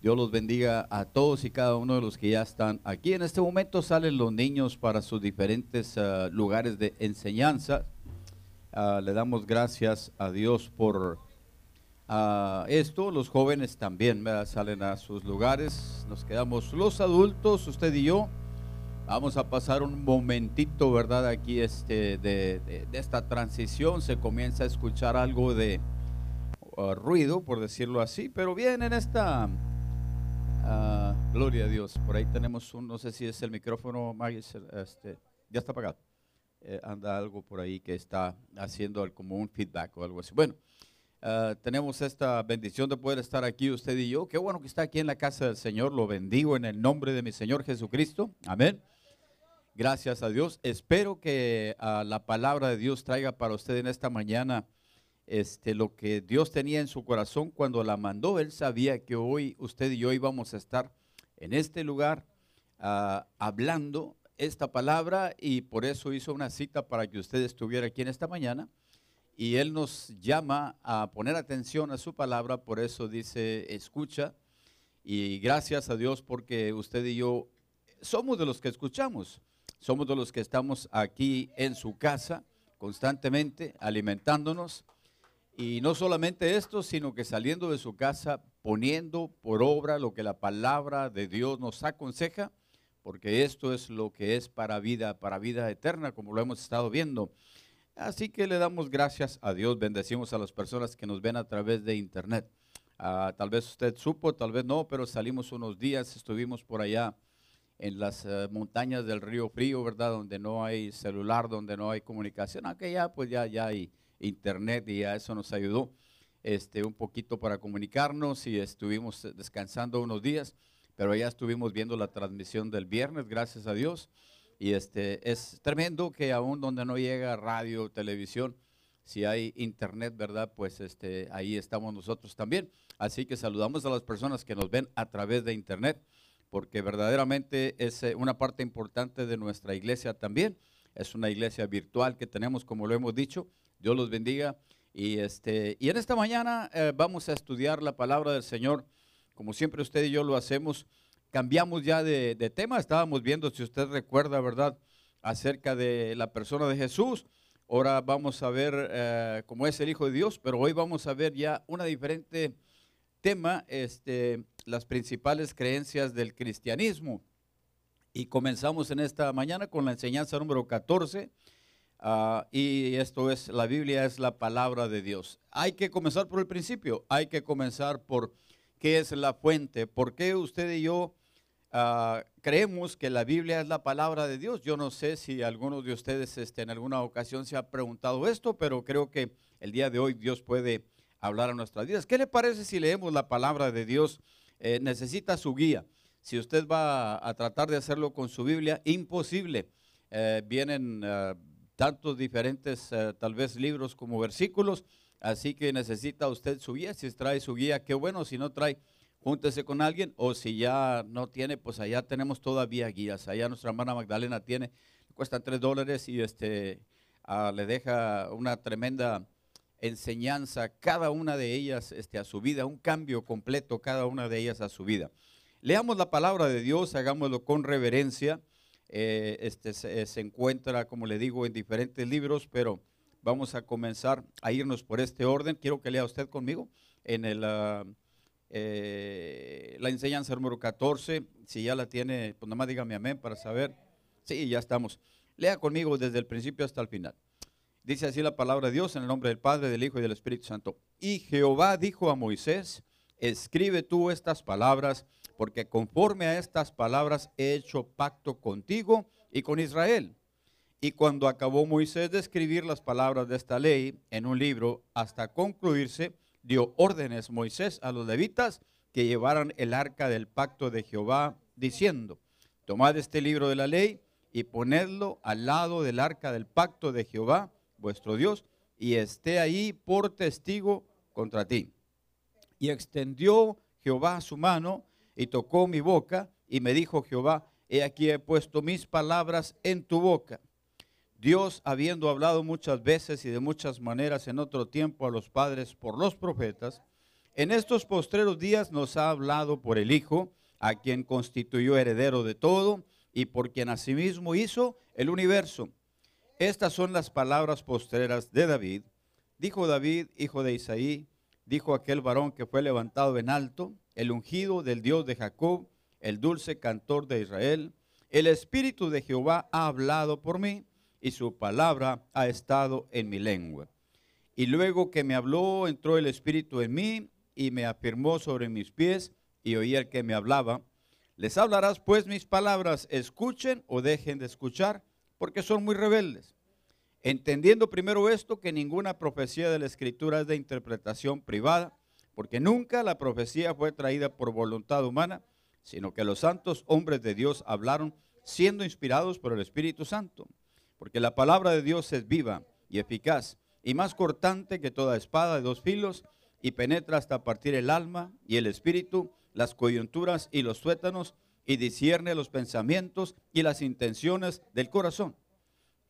Dios los bendiga a todos y cada uno de los que ya están aquí. En este momento salen los niños para sus diferentes ah, lugares de enseñanza. Ah, le damos gracias a Dios por ah, esto. Los jóvenes también salen a sus lugares. Nos quedamos los adultos, usted y yo. Vamos a pasar un momentito, ¿verdad? Aquí este, de, de esta transición se comienza a escuchar algo de ruido, por decirlo así, pero bien en esta Ah, gloria a Dios. Por ahí tenemos un, no sé si es el micrófono, este, ya está apagado. Eh, anda algo por ahí que está haciendo como un feedback o algo así. Bueno, ah, tenemos esta bendición de poder estar aquí usted y yo. Qué bueno que está aquí en la casa del Señor. Lo bendigo en el nombre de mi Señor Jesucristo. Amén. Gracias a Dios. Espero que ah, la palabra de Dios traiga para usted en esta mañana este, lo que Dios tenía en su corazón cuando la mandó. Él sabía que hoy usted y yo íbamos a estar en este lugar ah, hablando esta palabra y por eso hizo una cita para que usted estuviera aquí en esta mañana. Y Él nos llama a poner atención a su palabra, por eso dice, escucha. Y gracias a Dios porque usted y yo somos de los que escuchamos, somos de los que estamos aquí en su casa constantemente alimentándonos y no solamente esto, sino que saliendo de su casa, poniendo por obra lo que la palabra de Dios nos aconseja, porque esto es lo que es para vida, para vida eterna, como lo hemos estado viendo. Así que le damos gracias a Dios, bendecimos a las personas que nos ven a través de internet. Ah, tal vez usted supo, tal vez no, pero salimos unos días, estuvimos por allá en las eh, montañas del río Frío, ¿verdad? Donde no hay celular, donde no hay comunicación, aunque ya pues ya, ya hay internet y a eso nos ayudó este, un poquito para comunicarnos y estuvimos descansando unos días, pero ya estuvimos viendo la transmisión del viernes, gracias a Dios. Y este, es tremendo que aún donde no llega radio, televisión, si hay internet, ¿verdad? Pues este, ahí estamos nosotros también. Así que saludamos a las personas que nos ven a través de internet, porque verdaderamente es eh, una parte importante de nuestra iglesia también. Es una iglesia virtual que tenemos, como lo hemos dicho, Dios los bendiga. Y, este, y en esta mañana eh, vamos a estudiar la palabra del Señor. Como siempre usted y yo lo hacemos, cambiamos ya de, tema. Estábamos viendo, si usted recuerda, ¿verdad?, acerca de la persona de Jesús. Ahora vamos a ver eh, cómo es el Hijo de Dios, pero hoy vamos a ver ya una diferente tema, este, las principales creencias del cristianismo. Y comenzamos en esta mañana con la enseñanza número 14 Ah, y esto es, la Biblia es la palabra de Dios. Hay que comenzar por el principio, hay que comenzar por qué es la fuente, por qué usted y yo ah, creemos que la Biblia es la palabra de Dios. Yo no sé si alguno de ustedes este, en alguna ocasión se ha preguntado esto, pero creo que el día de hoy Dios puede hablar a nuestras vidas. ¿Qué le parece si leemos la palabra de Dios? Eh, necesita su guía. Si usted va a, tratar de hacerlo con su Biblia, imposible. Eh, vienen ah, tantos diferentes, eh, tal vez libros como versículos, así que necesita usted su guía, si trae su guía, qué bueno, si no trae, júntese con alguien, o si ya no tiene, pues allá tenemos todavía guías, allá nuestra hermana Magdalena tiene, cuesta tres dólares y este, ah, le deja una tremenda enseñanza, cada una de ellas este, a su vida, un cambio completo, cada una de ellas a su vida. Leamos la palabra de Dios, hagámoslo con reverencia. Eh, este, se, encuentra, como le digo, en diferentes libros, pero vamos a comenzar a irnos por este orden. Quiero que lea usted conmigo en el, ah, eh, la enseñanza número 14. Si ya la tiene, pues nada más dígame amén para saber. Sí, ya estamos. Lea conmigo desde el principio hasta el final. Dice así la palabra de Dios en el nombre del Padre, del Hijo y del Espíritu Santo. Y Jehová dijo a Moisés, escribe tú estas palabras porque conforme a estas palabras he hecho pacto contigo y con Israel. Y cuando acabó Moisés de escribir las palabras de esta ley en un libro hasta concluirse, dio órdenes Moisés a los levitas que llevaran el arca del pacto de Jehová, diciendo, tomad este libro de la ley y ponedlo al lado del arca del pacto de Jehová, vuestro Dios, y esté ahí por testigo contra ti. Y extendió Jehová su mano y tocó mi boca y me dijo Jehová, he aquí he puesto mis palabras en tu boca. Dios, habiendo hablado muchas veces y de muchas maneras en otro tiempo a los padres por los profetas, En estos postreros días nos ha hablado por el Hijo, a quien constituyó heredero de todo y por quien asimismo hizo el universo. Estas son las palabras postreras de David. Dijo David, hijo de Isaí, dijo aquel varón que fue levantado en alto, el ungido del Dios de Jacob, el dulce cantor de Israel. El Espíritu de Jehová ha hablado por mí y su palabra ha estado en mi lengua. Y luego que me habló, entró el Espíritu en mí y me afirmó sobre mis pies y oí el que me hablaba. Les hablarás pues mis palabras, escuchen o dejen de escuchar, porque son muy rebeldes. Entendiendo primero esto, que ninguna profecía de la Escritura es de interpretación privada, porque nunca la profecía fue traída por voluntad humana, sino que los santos hombres de Dios hablaron siendo inspirados por el Espíritu Santo. Porque la palabra de Dios es viva y eficaz, y más cortante que toda espada de dos filos, y penetra hasta partir el alma y el espíritu, las coyunturas y los tuétanos, y discierne los pensamientos y las intenciones del corazón,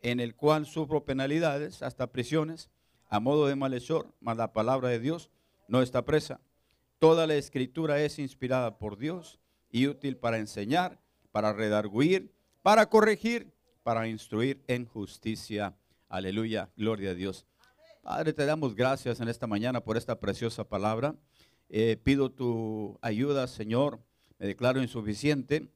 en el cual sufro penalidades, hasta prisiones, a modo de malhechor, mas la palabra de Dios no está presa. Toda la escritura es inspirada por Dios y útil para enseñar, para redarguir, para corregir, para instruir en justicia. Aleluya, gloria a Dios. Padre, te damos gracias en esta mañana por esta preciosa palabra. Eh, pido tu ayuda, Señor. Me declaro insuficiente.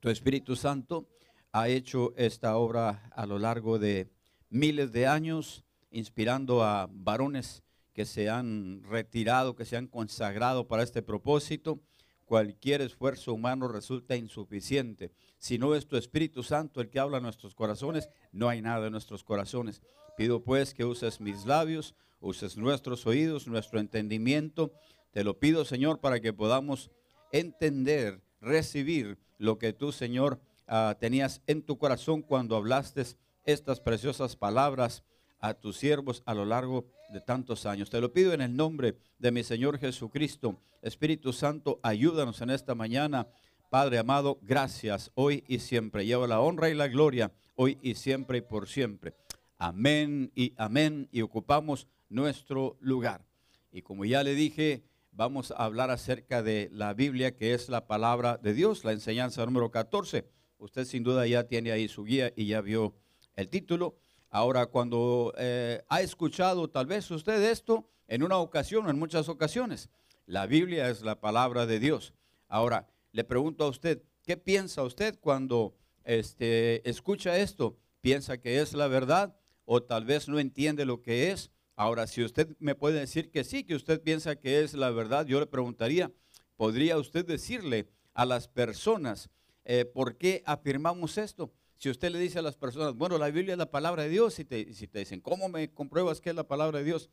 Tu Espíritu Santo ha hecho esta obra a lo largo de miles de años, inspirando a varones que se han retirado, que se han consagrado para este propósito. Cualquier esfuerzo humano resulta insuficiente. Si no es tu Espíritu Santo el que habla en nuestros corazones, no hay nada en nuestros corazones. Pido pues que uses mis labios, uses nuestros oídos, nuestro entendimiento. Te lo pido, Señor, para que podamos entender, recibir lo que tú, Señor, ah, tenías en tu corazón cuando hablaste estas preciosas palabras a tus siervos a lo largo de tantos años. Te lo pido en el nombre de mi Señor Jesucristo. Espíritu Santo, ayúdanos en esta mañana. Padre amado, gracias hoy y siempre. Lleva la honra y la gloria hoy y siempre y por siempre. Amén y amén. Y ocupamos nuestro lugar. Y como ya le dije, vamos a hablar acerca de la Biblia, que es la palabra de Dios, la enseñanza número 14. Usted sin duda ya tiene ahí su guía y ya vio el título. Ahora, cuando eh, ha escuchado tal vez usted esto en una ocasión o en muchas ocasiones, la Biblia es la palabra de Dios. Ahora, le pregunto a usted, ¿qué piensa usted cuando este, escucha esto? ¿Piensa que es la verdad? o tal vez no entiende lo que es. Ahora, si usted me puede decir que sí, que usted piensa que es la verdad, yo le preguntaría, ¿podría usted decirle a las personas eh, por qué afirmamos esto? Si usted le dice a las personas, bueno, la Biblia es la palabra de Dios, y te, si te dicen, ¿cómo me compruebas que es la palabra de Dios?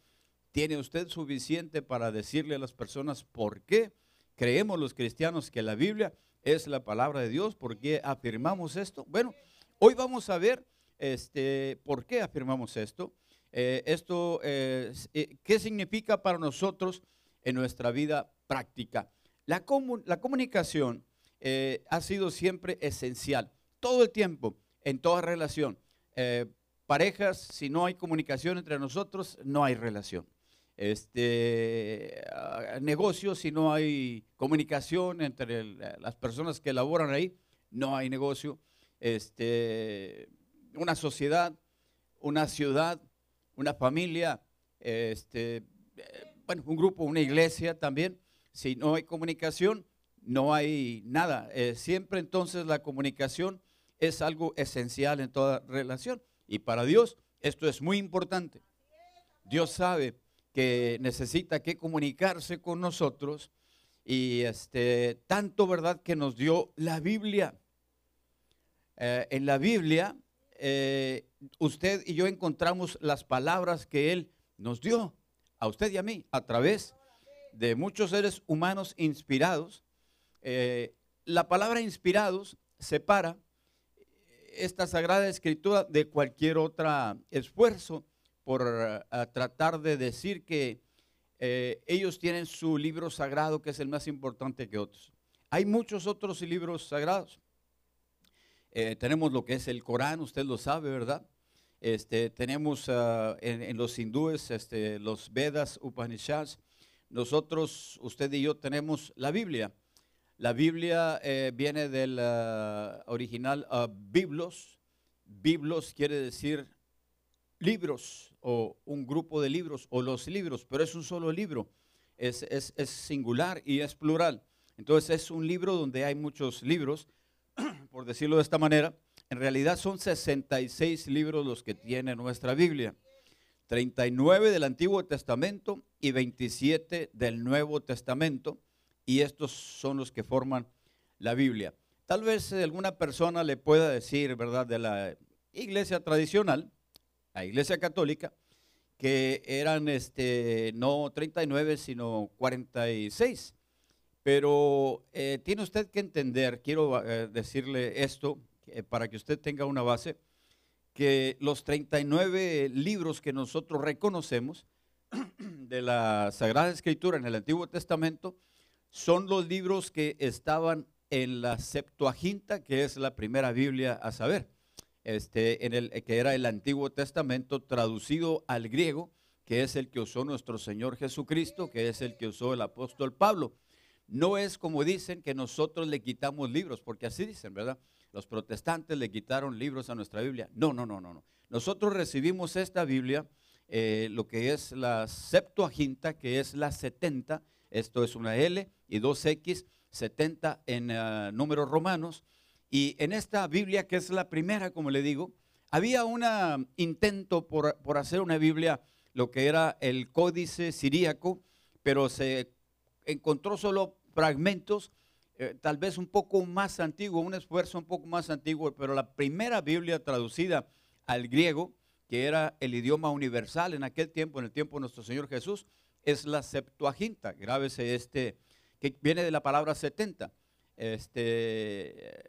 ¿Tiene usted suficiente para decirle a las personas por qué creemos los cristianos que la Biblia es la palabra de Dios? ¿Por qué afirmamos esto? Bueno, hoy vamos a ver este, ¿Por qué afirmamos esto? Eh, esto eh, ¿Qué significa para nosotros en nuestra vida práctica? La, la comunicación eh, ha sido siempre esencial, todo el tiempo, en toda relación. parejas, si no hay comunicación entre nosotros, no hay relación. Este, ah, negocios, si no hay comunicación entre las personas que laboran ahí, no hay negocio. Este, una sociedad, una ciudad, una familia, este, bueno, un grupo, una iglesia también. Si no hay comunicación, no hay nada. Eh, siempre entonces la comunicación es algo esencial en toda relación. Y para Dios esto es muy importante. Dios sabe que necesita que comunicarse con nosotros y este tanto verdad que nos dio la Biblia. Eh, en la Biblia eh, usted y yo encontramos las palabras que Él nos dio a usted y a mí a través de muchos seres humanos inspirados. Eh, la palabra inspirados separa esta sagrada escritura de cualquier otro esfuerzo por eh, tratar de decir que ellos tienen su libro sagrado que es el más importante que otros. Hay muchos otros libros sagrados. Eh, tenemos lo que es el Corán, usted lo sabe, ¿verdad? Este, tenemos ah, en, los hindúes este, los Vedas, Upanishads. nosotros, usted y yo tenemos la Biblia. La Biblia eh, viene del ah, original uh, biblos. Biblos quiere decir libros o un grupo de libros o los libros, pero es un solo libro. Es, es, es singular y es plural. Entonces es un libro donde hay muchos libros, por decirlo de esta manera. En realidad son 66 libros los que tiene nuestra Biblia. 39 del Antiguo Testamento y 27 del Nuevo Testamento y estos son los que forman la Biblia. Tal vez alguna persona le pueda decir, ¿verdad?, de la iglesia tradicional, la iglesia católica, que eran este, no 39, sino 46. Pero eh, tiene usted que entender, quiero eh, decirle esto, para que usted tenga una base, que los 39 libros que nosotros reconocemos de la Sagrada Escritura en el Antiguo Testamento, son los libros que estaban en la Septuaginta, que es la primera Biblia a saber, este, en el, que era el Antiguo Testamento traducido al griego, que es el que usó nuestro Señor Jesucristo, que es el que usó el apóstol Pablo. No es como dicen que nosotros le quitamos libros, porque así dicen, ¿verdad? Los protestantes le quitaron libros a nuestra Biblia. No, no, no, no. no. Nosotros recibimos esta Biblia, eh, lo que es la Septuaginta, que es la 70, esto es una L y dos X, 70 en uh, números romanos. Y en esta Biblia, que es la primera, como le digo, había un intento por, por, hacer una Biblia, lo que era el códice siríaco, pero se encontró solo fragmentos, eh, tal vez un poco más antiguo, un esfuerzo un poco más antiguo, pero la primera Biblia traducida al griego, que era el idioma universal en aquel tiempo, en el tiempo de nuestro Señor Jesús, es la Septuaginta. Grábese este, que viene de la palabra 70. Este,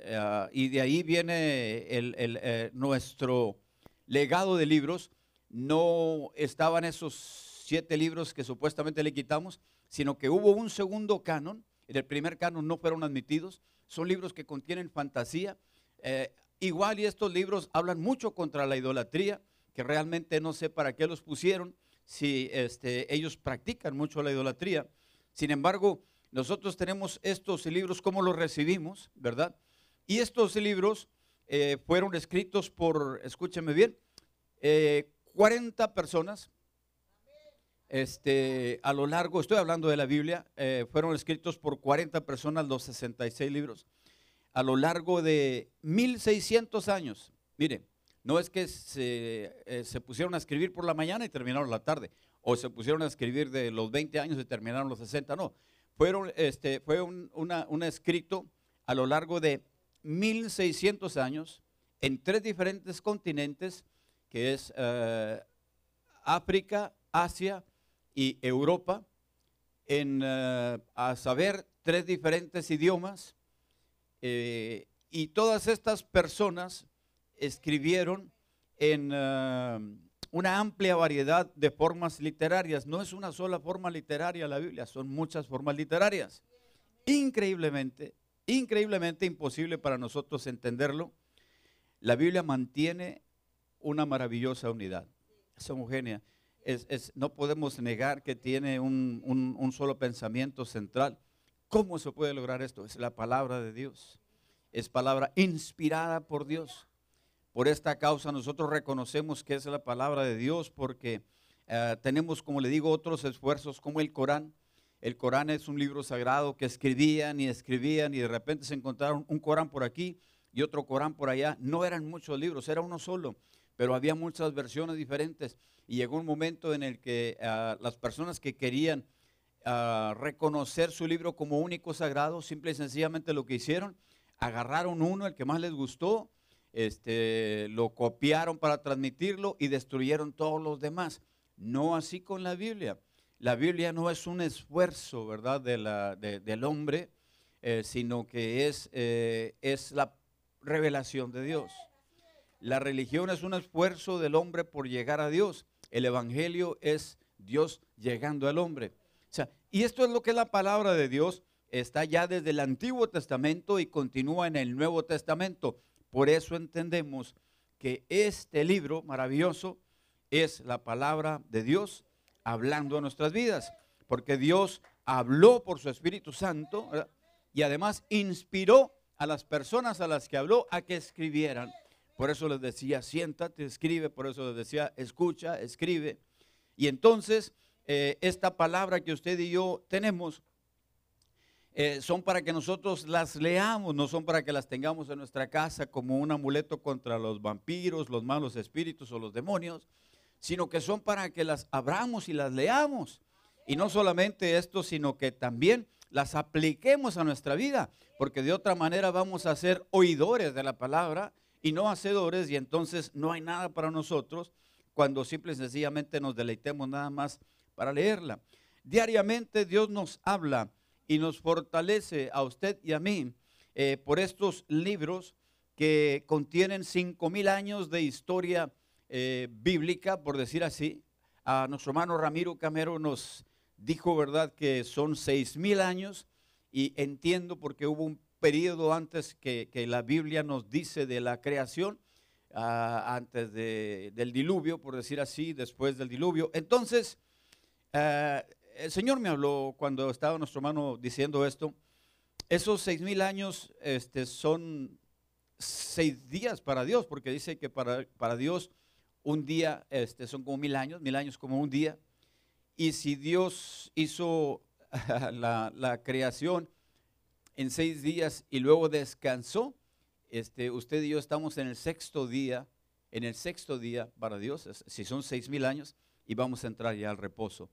eh, y de ahí viene el, eh, nuestro legado de libros. No estaban esos siete libros que supuestamente le quitamos, sino que hubo un segundo canon. En el primer canon no fueron admitidos. Son libros que contienen fantasía. Eh, igual y estos libros hablan mucho contra la idolatría, que realmente no sé para qué los pusieron si este, ellos practican mucho la idolatría. Sin embargo, nosotros tenemos estos libros, ¿cómo los recibimos? ¿Verdad? Y estos libros eh, fueron escritos por, escúcheme bien, 40 eh, personas. Este, a lo largo, estoy hablando de la Biblia, eh, fueron escritos por 40 personas los 66 libros. A lo largo de 1600 años. Mire, no es que eh, se, pusieron a escribir por la mañana y terminaron la tarde, o se pusieron a escribir de los 20 años y terminaron los 60, no. Fueron, este, fue un, escrito a lo largo de 1600 años en tres diferentes continentes, que es eh, África, Asia y Europa, en, eh, a saber, tres diferentes idiomas. y todas estas personas escribieron en ah, una amplia variedad de formas literarias. No es una sola forma literaria la Biblia, son muchas formas literarias. Increíblemente, increíblemente imposible para nosotros entenderlo. La Biblia mantiene una maravillosa unidad. Es homogénea. Es, no podemos negar que tiene un, un solo pensamiento central. ¿Cómo se puede lograr esto? Es la palabra de Dios. Es palabra inspirada por Dios. Por esta causa nosotros reconocemos que es la palabra de Dios porque eh, tenemos, como le digo, otros esfuerzos como el Corán. El Corán es un libro sagrado que escribían y escribían y de repente se encontraron un Corán por aquí y otro Corán por allá. No eran muchos libros, era uno solo, pero había muchas versiones diferentes. Y llegó un momento en el que eh, las personas que querían eh, reconocer su libro como único sagrado, simple y sencillamente lo que hicieron, agarraron uno, el que más les gustó, este, lo copiaron para transmitirlo y destruyeron todos los demás. No así con la Biblia. La Biblia no es un esfuerzo, ¿verdad?, de la, del hombre, eh, sino que es, eh, es la revelación de Dios. La religión es un esfuerzo del hombre por llegar a Dios. El Evangelio es Dios llegando al hombre. O sea, y esto es lo que la palabra de Dios está ya desde el Antiguo Testamento y continúa en el Nuevo Testamento. Por eso entendemos que este libro maravilloso es la palabra de Dios hablando a nuestras vidas. porque Dios habló por su Espíritu Santo y además inspiró a las personas a las que habló a que escribieran. Por eso les decía, siéntate, escribe, por eso les decía, escucha, escribe. Y entonces, eh, esta palabra que usted y yo tenemos, eh, son para que nosotros las leamos, no son para que las tengamos en nuestra casa como un amuleto contra los vampiros, los malos espíritus o los demonios, sino que son para que las abramos y las leamos. Y no solamente esto, sino que también las apliquemos a nuestra vida, porque de otra manera vamos a ser oidores de la palabra y no hacedores, y entonces no hay nada para nosotros cuando simple y sencillamente nos deleitemos nada más para leerla. Diariamente Dios nos habla y nos fortalece a usted y a mí eh, por estos libros que contienen cinco mil años de historia eh, bíblica, por decir así. A nuestro hermano Ramiro Camero nos dijo, ¿verdad?, que son seis mil años y entiendo porque hubo un periodo antes que, la Biblia nos dice de la creación, ah, antes del diluvio, por decir así, después del diluvio. Entonces, ah, el Señor me habló cuando estaba nuestro hermano diciendo esto. Esos seis mil años este, son seis días para Dios, porque dice que para, para Dios un día este, son como mil años, mil años como un día. Y si Dios hizo la, la creación en seis días y luego descansó, este, usted y yo estamos en el sexto día, en el sexto día para Dios, si son seis mil años, y vamos a entrar ya al reposo.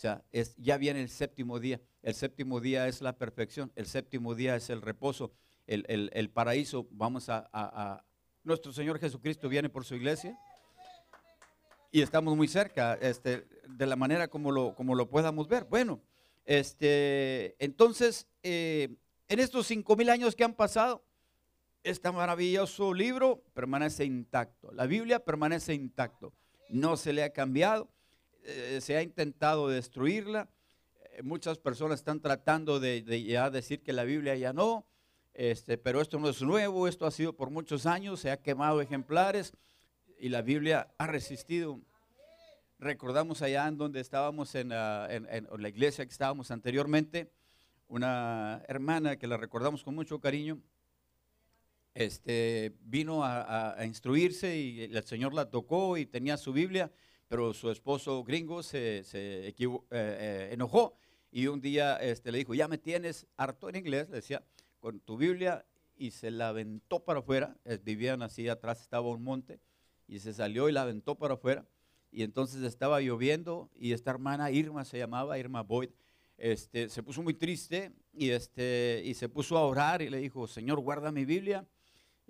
O sea, es, ya viene el séptimo día. El séptimo día es la perfección. El séptimo día es el reposo, el, paraíso. Vamos a, Nuestro Señor Jesucristo viene por su iglesia. Y estamos muy cerca, este, de la manera como lo, como lo podamos ver. Bueno, este, entonces, eh, en estos cinco mil años que han pasado, este maravilloso libro permanece intacto. La Biblia permanece intacto. No se le ha cambiado eh, se ha intentado destruirla. Eh, muchas personas están tratando de, ya decir que la Biblia ya no, este, pero esto no es nuevo, esto ha sido por muchos años, se ha quemado ejemplares y la Biblia ha resistido. Recordamos allá en donde estábamos en, la iglesia que estábamos anteriormente, una hermana que la recordamos con mucho cariño, este, vino a, instruirse y el Señor la tocó y tenía su Biblia pero su esposo gringo se, eh, eh, enojó y un día este, le dijo, ya me tienes harto en inglés, le decía, con tu Biblia y se la aventó para afuera, vivían así, atrás estaba un monte y se salió y la aventó para afuera. Y entonces estaba lloviendo y esta hermana Irma se llamaba, Irma Boyd, este, se puso muy triste este, y se puso a orar y le dijo, Señor, guarda mi Biblia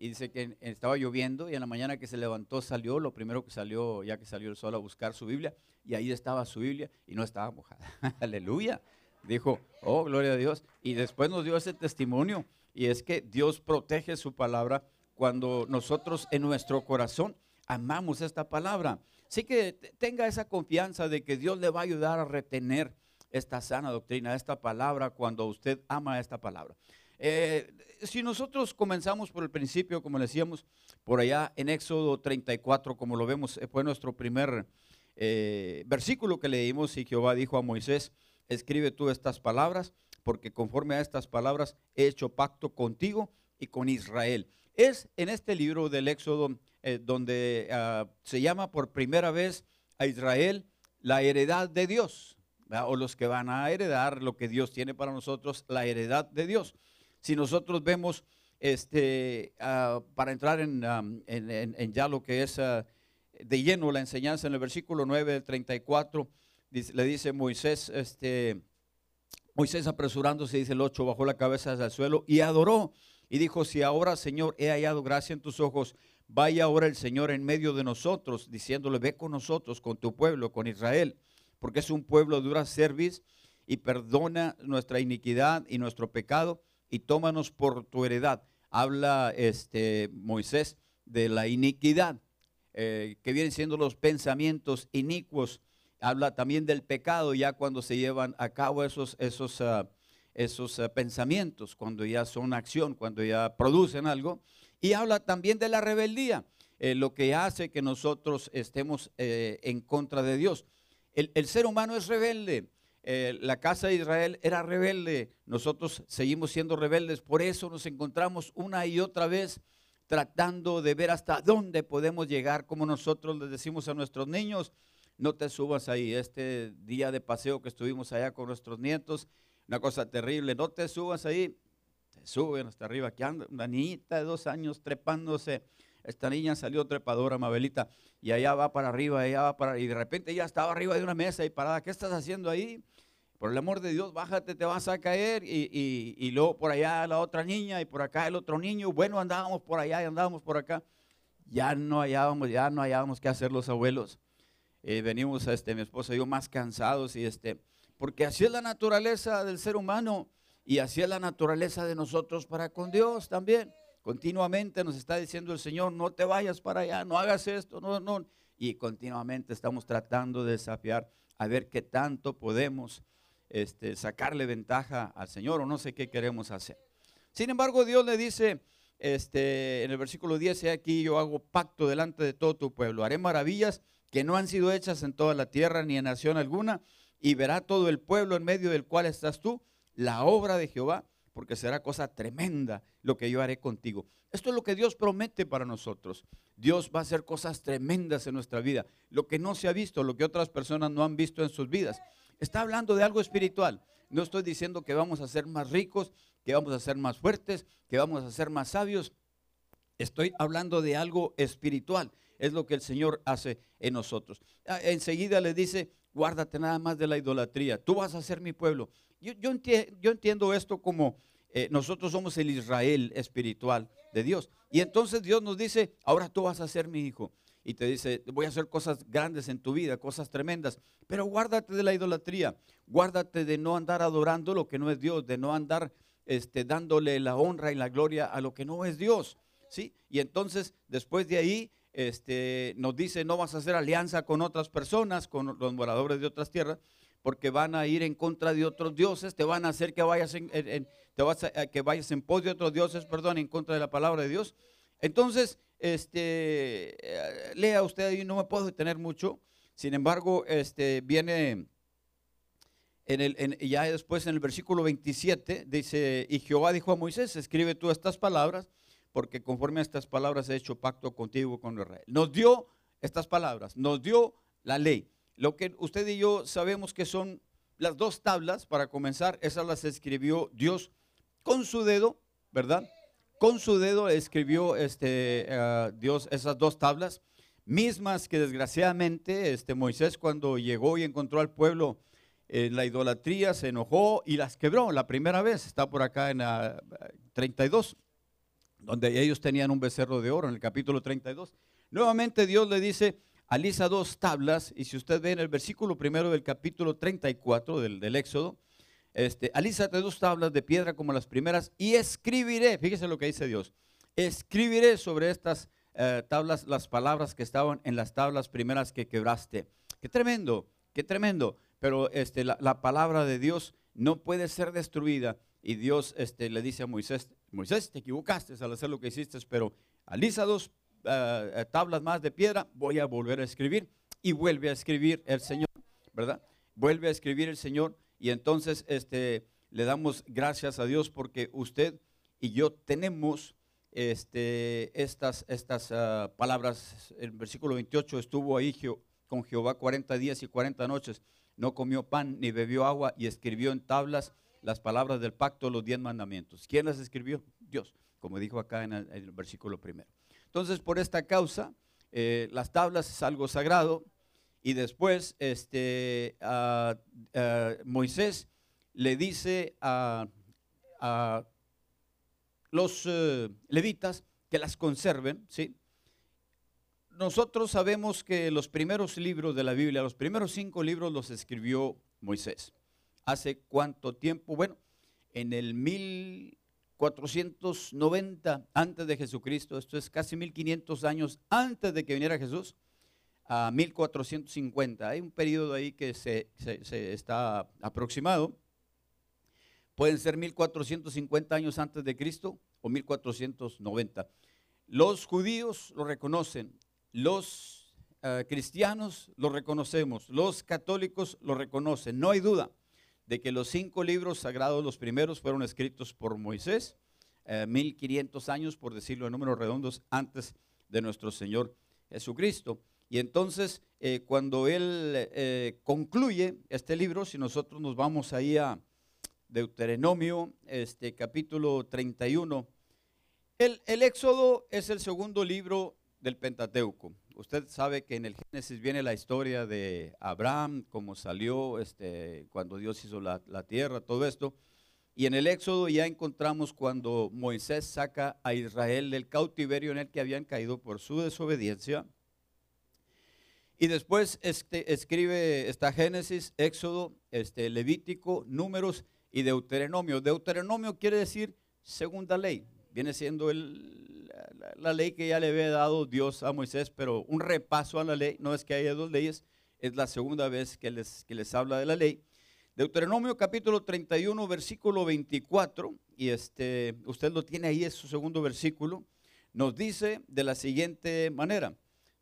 y dice que estaba lloviendo y en la mañana que se levantó salió, lo primero que salió, ya que salió el sol a buscar su Biblia, y ahí estaba su Biblia y no estaba mojada. Aleluya. Dijo, oh, gloria a Dios. Y después nos dio ese testimonio, y es que Dios protege su palabra cuando nosotros en nuestro corazón amamos esta palabra. Así que tenga esa confianza de que Dios le va a ayudar a retener esta sana doctrina, esta palabra, cuando usted ama esta palabra. Eh, si nosotros comenzamos por el principio, como decíamos, por allá en Éxodo 34, como lo vemos, eh, fue nuestro primer eh, versículo que leímos y Jehová dijo a Moisés, escribe tú estas palabras, porque conforme a estas palabras he hecho pacto contigo y con Israel. Es en este libro del Éxodo donde ah, se llama por primera vez a Israel la heredad de Dios, o los que van a heredar lo que Dios tiene para nosotros, la heredad de Dios si nosotros vemos, este, ah, para entrar en, en, ya lo que es ah, de lleno la enseñanza en el versículo 9 del 34, le dice Moisés, este, Moisés apresurándose, dice el 8, bajó la cabeza hacia el suelo y adoró. Y dijo, si ahora, Señor, he hallado gracia en tus ojos, vaya ahora el Señor en medio de nosotros, diciéndole, ve con nosotros, con tu pueblo, con Israel, porque es un pueblo de dura cerviz y perdona nuestra iniquidad y nuestro pecado y tómanos por tu heredad. Habla este, Moisés de la iniquidad, eh, que vienen siendo los pensamientos inicuos. Habla también del pecado ya cuando se llevan a cabo esos, esos, ah, esos ah, pensamientos, cuando ya son acción, cuando ya producen algo. Y habla también de la rebeldía, eh, lo que hace que nosotros estemos eh, en contra de Dios. El, el, ser humano es rebelde. Eh, la casa de Israel era rebelde, nosotros seguimos siendo rebeldes, por eso nos encontramos una y otra vez tratando de ver hasta dónde podemos llegar, como nosotros les decimos a nuestros niños, no te subas ahí, este día de paseo que estuvimos allá con nuestros nietos, una cosa terrible, no te subas ahí, se suben hasta arriba, que anda una niñita de dos años trepándose, esta niña salió trepadora, Mabelita, y allá va para arriba, allá va para, y de repente ella estaba arriba de una mesa y parada, ¿qué estás haciendo ahí? Por el amor de Dios, bájate, te vas a caer. Y, luego por allá la otra niña y por acá el otro niño. Bueno, andábamos por allá y andábamos por acá. Ya no hallábamos, ya no hallábamos qué hacer los abuelos. Eh, venimos, este, mi esposa y yo, más cansados. y este, Porque así es la naturaleza del ser humano y así es la naturaleza de nosotros para con Dios también. Continuamente nos está diciendo el Señor, no te vayas para allá, no hagas esto, no, no. Y continuamente estamos tratando de desafiar a ver qué tanto podemos este, sacarle ventaja al Señor o no sé qué queremos hacer. Sin embargo, Dios le dice este, en el versículo 10, aquí yo hago pacto delante de todo tu pueblo, haré maravillas que no han sido hechas en toda la tierra ni en nación alguna, y verá todo el pueblo en medio del cual estás tú, la obra de Jehová, porque será cosa tremenda lo que yo haré contigo. Esto es lo que Dios promete para nosotros. Dios va a hacer cosas tremendas en nuestra vida, lo que no se ha visto, lo que otras personas no han visto en sus vidas. Está hablando de algo espiritual. No estoy diciendo que vamos a ser más ricos, que vamos a ser más fuertes, que vamos a ser más sabios. Estoy hablando de algo espiritual. Es lo que el Señor hace en nosotros. Ah, enseguida le dice, guárdate nada más de la idolatría. Tú vas a ser mi pueblo. Yo, entiendo esto como eh, nosotros somos el Israel espiritual de Dios. Y entonces Dios nos dice, ahora tú vas a ser mi hijo y te dice, voy a hacer cosas grandes en tu vida, cosas tremendas, pero guárdate de la idolatría, guárdate de no andar adorando lo que no es Dios, de no andar este, dándole la honra y la gloria a lo que no es Dios. ¿sí? Y entonces, después de ahí, este, nos dice, no vas a hacer alianza con otras personas, con los moradores de otras tierras, porque van a ir en contra de otros dioses, te van a hacer que vayas en, te vas a, que vayas en pos de otros dioses, perdón, en contra de la palabra de Dios. Entonces, este, eh, lea usted ahí, no me puedo detener mucho. Sin embargo, este, viene en el, ya después en el versículo 27, dice, y Jehová dijo a Moisés, escribe tú estas palabras, porque conforme a estas palabras he hecho pacto contigo con Israel. Nos dio estas palabras, nos dio la ley. Lo que usted y yo sabemos que son las dos tablas, para comenzar, esas las escribió Dios con su dedo, ¿verdad? con su dedo escribió este, eh, Dios esas dos tablas, mismas que desgraciadamente este, Moisés cuando llegó y encontró al pueblo en la idolatría se enojó y las quebró la primera vez, está por acá en la 32, donde ellos tenían un becerro de oro en el capítulo 32. Nuevamente Dios le dice, alisa dos tablas, y si usted ve en el versículo primero del capítulo 34 del, del Éxodo, este, alízate dos tablas de piedra como las primeras y escribiré, fíjese lo que dice Dios, escribiré sobre estas eh, tablas las palabras que estaban en las tablas primeras que quebraste. Qué tremendo, qué tremendo. Pero este, la, palabra de Dios no puede ser destruida. Y Dios este, le dice a Moisés, Moisés, te equivocaste al hacer lo que hiciste, pero alisa dos eh, tablas más de piedra, voy a volver a escribir. Y vuelve a escribir el Señor, ¿verdad? Vuelve a escribir el Señor y entonces este, le damos gracias a Dios porque usted y yo tenemos este, estas, estas uh, palabras. El versículo 28 estuvo ahí con Jehová 40 días y 40 noches. No comió pan ni bebió agua y escribió en tablas las palabras del pacto, los diez mandamientos. ¿Quién las escribió? Dios, como dijo acá en el, versículo primero. Entonces, por esta causa, eh, las tablas es algo sagrado, y después este, Moisés le dice a, los eh, levitas que las conserven, ¿sí? Nosotros sabemos que los primeros libros de la Biblia, los primeros cinco libros los escribió Moisés. ¿Hace cuánto tiempo? Bueno, en el 1490 antes de Jesucristo, esto es casi 1500 años antes de que viniera Jesús a 1450. Hay un periodo ahí que se, está aproximado. Pueden ser 1450 años antes de Cristo o 1490. Los judíos lo reconocen, los eh, cristianos lo reconocemos, los católicos lo reconocen, no hay duda. De que los cinco libros sagrados, los primeros, fueron escritos por Moisés, 1500 eh, años, por decirlo en números redondos, antes de nuestro Señor Jesucristo. Y entonces, eh, cuando él eh, concluye este libro, si nosotros nos vamos ahí a Deuteronomio, este, capítulo 31, el, el Éxodo es el segundo libro del Pentateuco. Usted sabe que en el Génesis viene la historia de Abraham, cómo salió, este, cuando Dios hizo la, la tierra, todo esto. Y en el Éxodo ya encontramos cuando Moisés saca a Israel del cautiverio en el que habían caído por su desobediencia y después este, escribe, está Génesis, Éxodo, este, Levítico, Números y Deuteronomio. Deuteronomio quiere decir segunda ley. Viene siendo la, ley que ya le había dado Dios a Moisés, pero un repaso a la ley. No es que haya dos leyes, es la segunda vez que les, que les habla de la ley. Deuteronomio capítulo 31, versículo 24, y este, usted lo tiene ahí, es su segundo versículo, nos dice de la siguiente manera.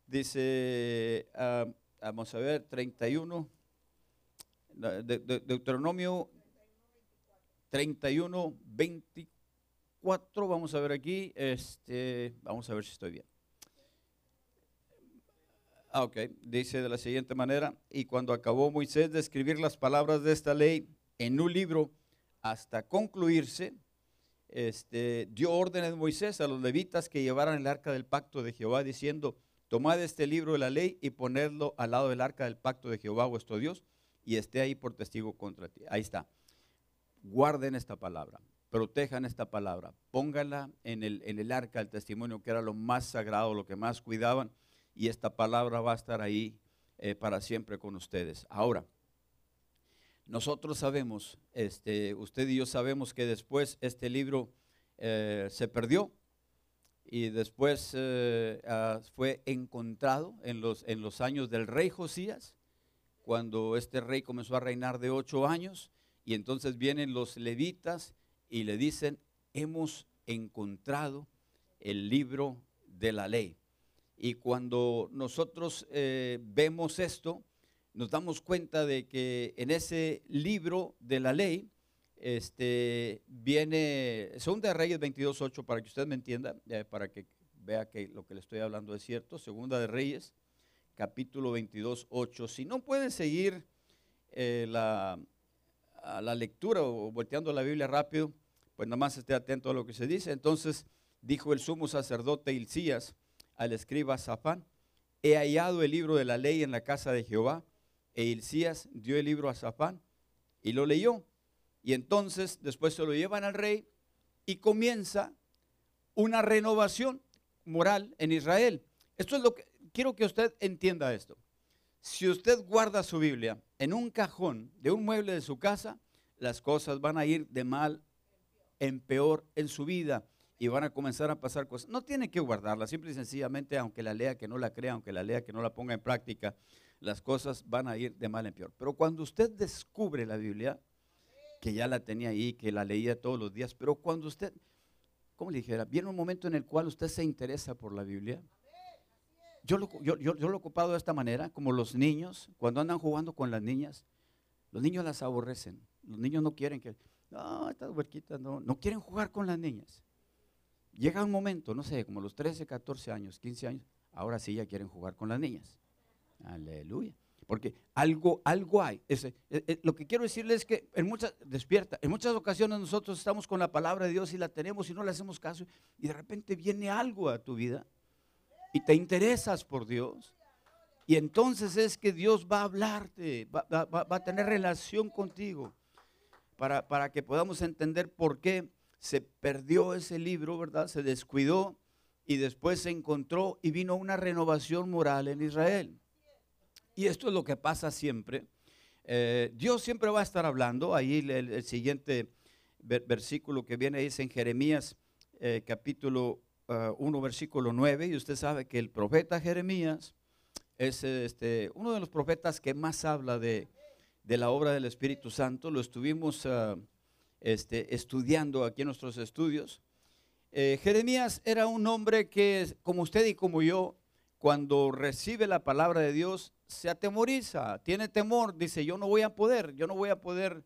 Dice, ah, vamos a ver, 31, de, Deuteronomio 31, 24, vamos a ver aquí, este, vamos a ver si estoy bien. Ah, ok, dice de la siguiente manera, y cuando acabó Moisés de escribir las palabras de esta ley en un libro hasta concluirse, este, dio órdenes de Moisés a los levitas que llevaran el arca del pacto de Jehová, diciendo, tomad este libro de la ley y ponedlo al lado del arca del pacto de Jehová vuestro Dios y esté ahí por testigo contra ti. Ahí está. Guarden esta palabra, protejan esta palabra, pónganla en el, en el arca del testimonio, que era lo más sagrado, lo que más cuidaban, y esta palabra va a estar ahí eh, para siempre con ustedes. Ahora, nosotros sabemos, este, usted y yo sabemos que después este libro eh, se perdió, y después eh, ah, fue encontrado en los, en los años del rey Josías, cuando este rey comenzó a reinar de ocho años, y entonces vienen los levitas y le dicen, hemos encontrado el libro de la ley. Y cuando nosotros eh, vemos esto, nos damos cuenta de que en ese libro de la ley, este, viene, Segunda de Reyes 22.8, para que usted me entienda, para que vea que lo que le estoy hablando es cierto. Segunda de Reyes, capítulo 22.8. Si no puede seguir eh, la, la lectura o volteando la Biblia rápido, pues nada más esté atento a lo que se dice. Entonces dijo el sumo sacerdote Hilcías al escriba Zafán, he hallado el libro de la ley en la casa de Jehová. E Hilcías dio el libro a Zafán y lo leyó. Y entonces después se lo llevan al rey y comienza una renovación moral en Israel. Esto es lo que quiero que usted entienda esto. Si usted guarda su Biblia en un cajón de un mueble de su casa, las cosas van a ir de mal en peor en su vida y van a comenzar a pasar cosas. No tiene que guardarla, simple y sencillamente, aunque la lea, que no la crea, aunque la lea, que no la ponga en práctica, las cosas van a ir de mal en peor. Pero cuando usted descubre la Biblia, que ya la tenía ahí, que la leía todos los días, pero cuando usted, ¿cómo le dijera? Viene un momento en el cual usted se interesa por la Biblia. Yo lo, yo, yo, lo he ocupado de esta manera, como los niños, cuando andan jugando con las niñas, los niños las aborrecen. Los niños no quieren que, no, estas huerquitas no, no quieren jugar con las niñas. Llega un momento, no sé, como los 13, 14 años, 15 años, ahora sí ya quieren jugar con las niñas. Aleluya porque algo, algo hay. Ese, eh, eh, lo que quiero decirles es que en muchas, despierta, en muchas ocasiones nosotros estamos con la palabra de Dios y la tenemos y no le hacemos caso y de repente viene algo a tu vida y te interesas por Dios. Y entonces es que Dios va a hablarte, va, a tener relación contigo para, para que podamos entender por qué se perdió ese libro, ¿verdad? Se descuidó y después se encontró y vino una renovación moral en Israel. Y esto es lo que pasa siempre. Eh, Dios siempre va a estar hablando. Ahí el, siguiente versículo que viene es en Jeremías eh, capítulo 1, eh, versículo 9. Y usted sabe que el profeta Jeremías es este, uno de los profetas que más habla de, la obra del Espíritu Santo. Lo estuvimos este, estudiando aquí en nuestros estudios. Jeremías era un hombre que, como usted y como yo, cuando recibe la palabra de Dios, se atemoriza, tiene temor, dice, yo no voy a poder, yo no voy a poder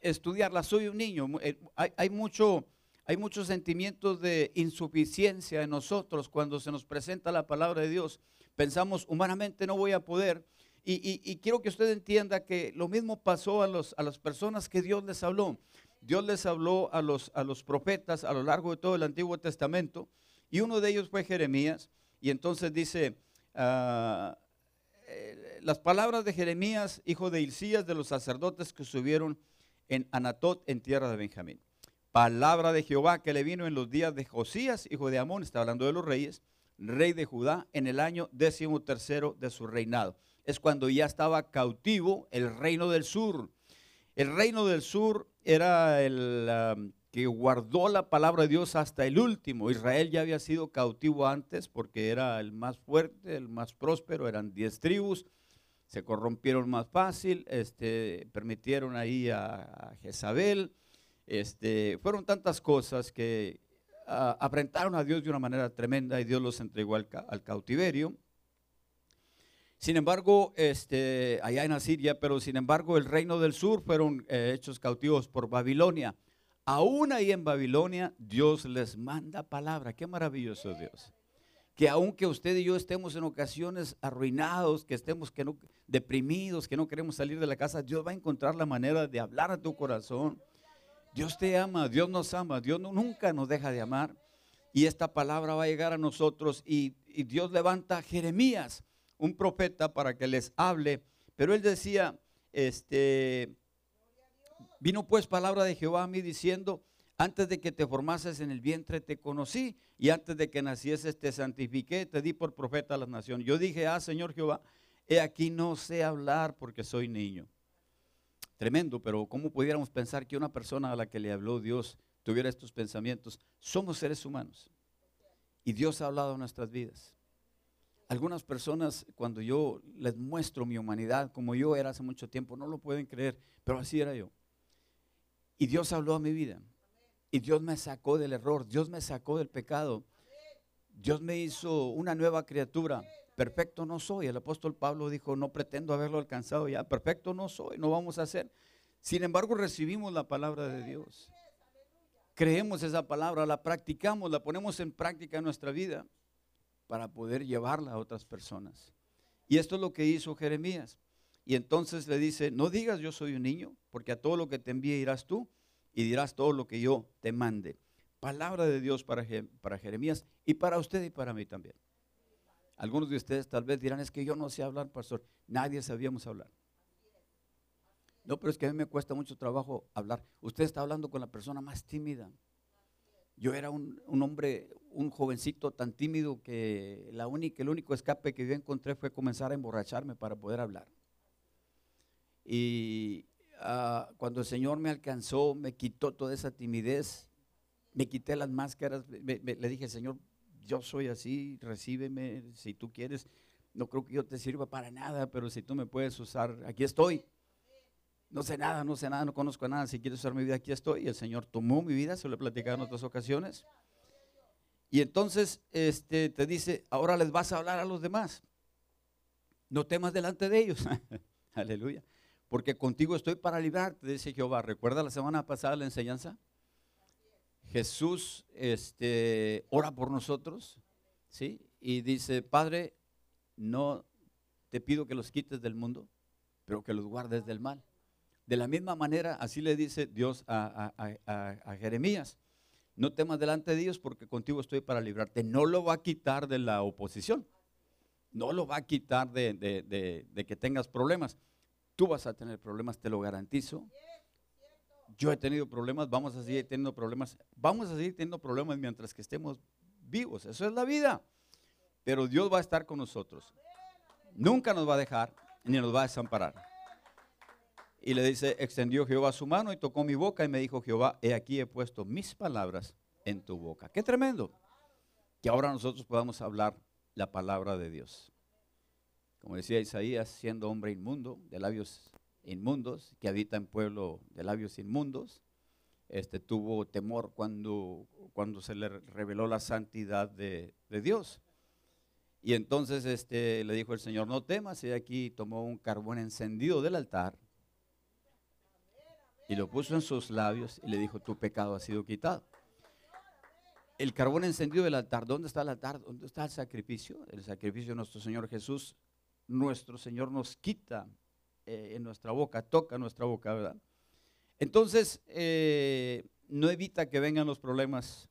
estudiarla. Soy un niño. Eh, hay, hay mucho, hay muchos sentimientos de insuficiencia en nosotros cuando se nos presenta la palabra de Dios. Pensamos, humanamente no voy a poder. Y, quiero que usted entienda que lo mismo pasó a, a las personas que Dios les habló. Dios les habló a los, a los profetas a lo largo de todo el Antiguo Testamento. Y uno de ellos fue Jeremías. Y entonces dice, ah, eh, las palabras de Jeremías, hijo de Hilcías, de los sacerdotes que subieron en Anatot, en tierra de Benjamín. Palabra de Jehová que le vino en los días de Josías, hijo de Amón, está hablando de los reyes, rey de Judá, en el año décimo tercero de su reinado. Es cuando ya estaba cautivo el reino del sur. El reino del sur era el um, que guardó la palabra de Dios hasta el último. Israel ya había sido cautivo antes porque era el más fuerte, el más próspero, eran diez tribus se corrompieron más fácil, este, permitieron ahí a, Jezabel, este, fueron tantas cosas que uh, a Dios de una manera tremenda y Dios los entregó al, cautiverio. Sin embargo, este, allá en Asiria, pero sin embargo el reino del sur fueron eh, hechos cautivos por Babilonia. Aún ahí en Babilonia Dios les manda palabra. Qué maravilloso Dios que aunque usted y yo estemos en ocasiones arruinados, que estemos que no, deprimidos, que no queremos salir de la casa, Dios va a encontrar la manera de hablar a tu corazón. Dios te ama, Dios nos ama, Dios nunca nos deja de amar. Y esta palabra va a llegar a nosotros y, Dios levanta a Jeremías, un profeta, para que les hable. Pero él decía, este, vino pues palabra de Jehová a mí diciendo, antes de que te formases en el vientre te conocí y antes de que nacieses te santifiqué, te di por profeta a las naciones. Yo dije, ah, Señor Jehová, he aquí no sé hablar porque soy niño. Tremendo, pero ¿cómo pudiéramos pensar que una persona a la que le habló Dios tuviera estos pensamientos? Somos seres humanos y Dios ha hablado en nuestras vidas. Algunas personas, cuando yo les muestro mi humanidad como yo era hace mucho tiempo, no lo pueden creer, pero así era yo. Y Dios habló a mi vida. Y Dios me sacó del error, Dios me sacó del pecado. Dios me hizo una nueva criatura. Perfecto no soy. El apóstol Pablo dijo, no pretendo haberlo alcanzado ya. Perfecto no soy, no vamos a hacer. Sin embargo, recibimos la palabra de Dios. Creemos esa palabra, la practicamos, la ponemos en práctica en nuestra vida para poder llevarla a otras personas. Y esto es lo que hizo Jeremías. Y entonces le dice, no digas yo soy un niño, porque a todo lo que te envíe irás tú y dirás todo lo que yo te mande. Palabra de Dios para, para Jeremías y para usted y para mí también. Algunos de ustedes tal vez dirán, es que yo no sé hablar, pastor. Nadie sabíamos hablar. No, pero es que a mí me cuesta mucho trabajo hablar. Usted está hablando con la persona más tímida. Yo era un, un hombre, un jovencito tan tímido que la única, el único escape que yo encontré fue comenzar a emborracharme para poder hablar. Y, Ah, cuando el Señor me alcanzó, me quitó toda esa timidez, me quité las máscaras, le dije, Señor, yo soy así, recíbeme si tú quieres. No creo que yo te sirva para nada, pero si tú me puedes usar, aquí estoy. No sé nada, no sé nada, no conozco nada. Si quieres usar mi vida, aquí estoy. Y el Señor tomó mi vida, se lo he platicado en otras ocasiones. Y entonces este, te dice, ahora les vas a hablar a los demás. No temas delante de ellos. Aleluya porque contigo estoy para librarte, dice Jehová. ¿Recuerda la semana pasada la enseñanza? Jesús este, ora por nosotros, ¿sí? Y dice, Padre, no te pido que los quites del mundo, pero que los guardes del mal. De la misma manera, así le dice Dios a, Jeremías, no temas delante de Dios porque contigo estoy para librarte. No lo va a quitar de la oposición, no lo va a quitar de, de que tengas problemas Tú vas a tener problemas, te lo garantizo. Yo he tenido problemas, vamos a seguir teniendo problemas, vamos a seguir teniendo problemas mientras que estemos vivos. Eso es la vida. Pero Dios va a estar con nosotros. Nunca nos va a dejar ni nos va a desamparar. Y le dice, extendió Jehová su mano y tocó mi boca y me dijo Jehová, he aquí he puesto mis palabras en tu boca. Qué tremendo. Que ahora nosotros podamos hablar la palabra de Dios como decía Isaías, siendo hombre inmundo, de labios inmundos, que habita en pueblo de labios inmundos, este, tuvo temor cuando, cuando se le reveló la santidad de, Dios. Y entonces este, le dijo el Señor, no temas, y aquí tomó un carbón encendido del altar y lo puso en sus labios y le dijo, tu pecado ha sido quitado. El carbón encendido del altar, ¿dónde está el altar? ¿Dónde está el sacrificio? El sacrificio de nuestro Señor Jesús. Nuestro Señor nos quita eh, en nuestra boca, toca nuestra boca, ¿verdad? Entonces, eh, no evita que vengan los problemas,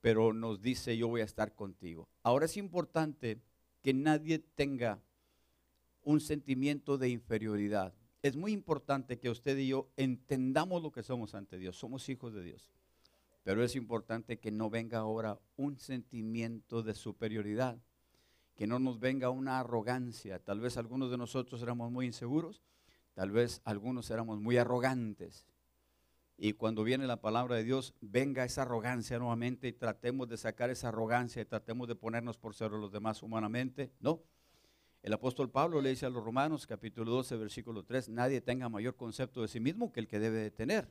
pero nos dice, yo voy a estar contigo. Ahora es importante que nadie tenga un sentimiento de inferioridad es muy importante que usted y yo entendamos lo que somos ante Dios. Somos hijos de Dios. Pero es importante que no venga ahora un sentimiento de superioridad, que no nos venga una arrogancia. Tal vez algunos de nosotros éramos muy inseguros, tal vez algunos éramos muy arrogantes. Y cuando viene la palabra de Dios, venga esa arrogancia nuevamente y tratemos de sacar esa arrogancia y tratemos de ponernos por sobre los demás humanamente. No, el apóstol Pablo le dice a los romanos, capítulo 12, versículo 3, nadie tenga mayor concepto de sí mismo que el que debe de tener.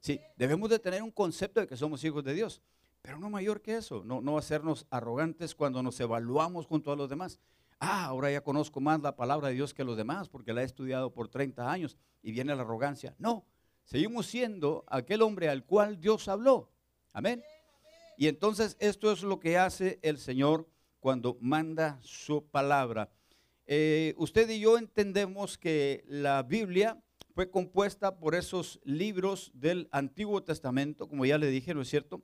Sí, debemos de tener un concepto de que somos hijos de Dios, pero no mayor que eso, no, no hacernos arrogantes cuando nos evaluamos junto a los demás. Ah, ahora ya conozco más la palabra de Dios que los demás porque la he estudiado por 30 años y viene la arrogancia. No, seguimos siendo aquel hombre al cual Dios habló. Amén. Y entonces esto es lo que hace el Señor cuando manda su palabra. Eh, usted y yo entendemos que la Biblia fue compuesta por esos libros del Antiguo Testamento, como ya le dije, ¿no es cierto?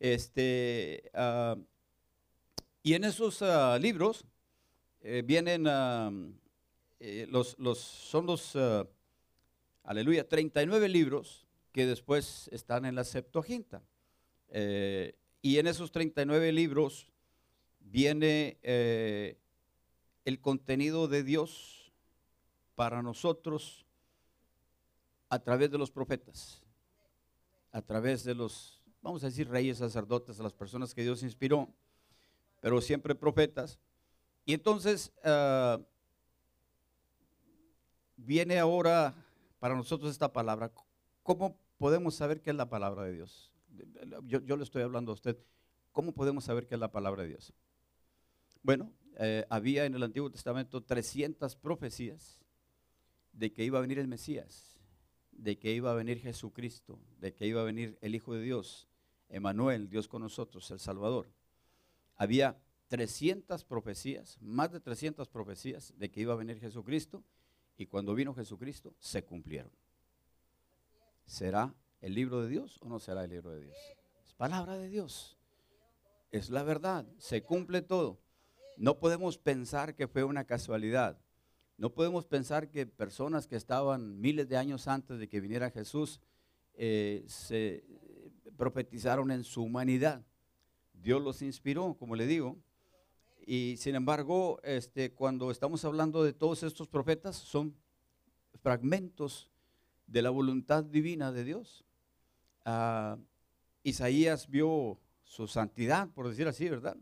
Este, ah, y en esos ah, libros eh, vienen ah, eh, los, los, son los, aleluya, 39 libros que después están en la Septuaginta. y en esos 39 libros viene el contenido de Dios para nosotros a través de los profetas, a través de los, vamos a decir, reyes, sacerdotes, a las personas que Dios inspiró, pero siempre profetas. Y entonces ah, viene ahora para nosotros esta palabra. ¿Cómo podemos saber qué es la palabra de Dios? Yo, yo le estoy hablando a usted. ¿Cómo podemos saber qué es la palabra de Dios? Bueno, eh, había en el Antiguo Testamento 300 profecías de que iba a venir el Mesías, de que iba a venir Jesucristo, de que iba a venir el Hijo de Dios, Emanuel, Dios con nosotros, el Salvador. Había 300 profecías, más de 300 profecías de que iba a venir Jesucristo y cuando vino Jesucristo se cumplieron. ¿Será el libro de Dios o no será el libro de Dios? Es palabra de Dios. Es la verdad, se cumple todo. No podemos pensar que fue una casualidad. No podemos pensar que personas que estaban miles de años antes de que viniera Jesús eh, se profetizaron en su humanidad. Dios los inspiró, como le digo. Y sin embargo, este, cuando estamos hablando de todos estos profetas, son fragmentos de la voluntad divina de Dios. Ah, Isaías vio su santidad, por decir así, ¿verdad?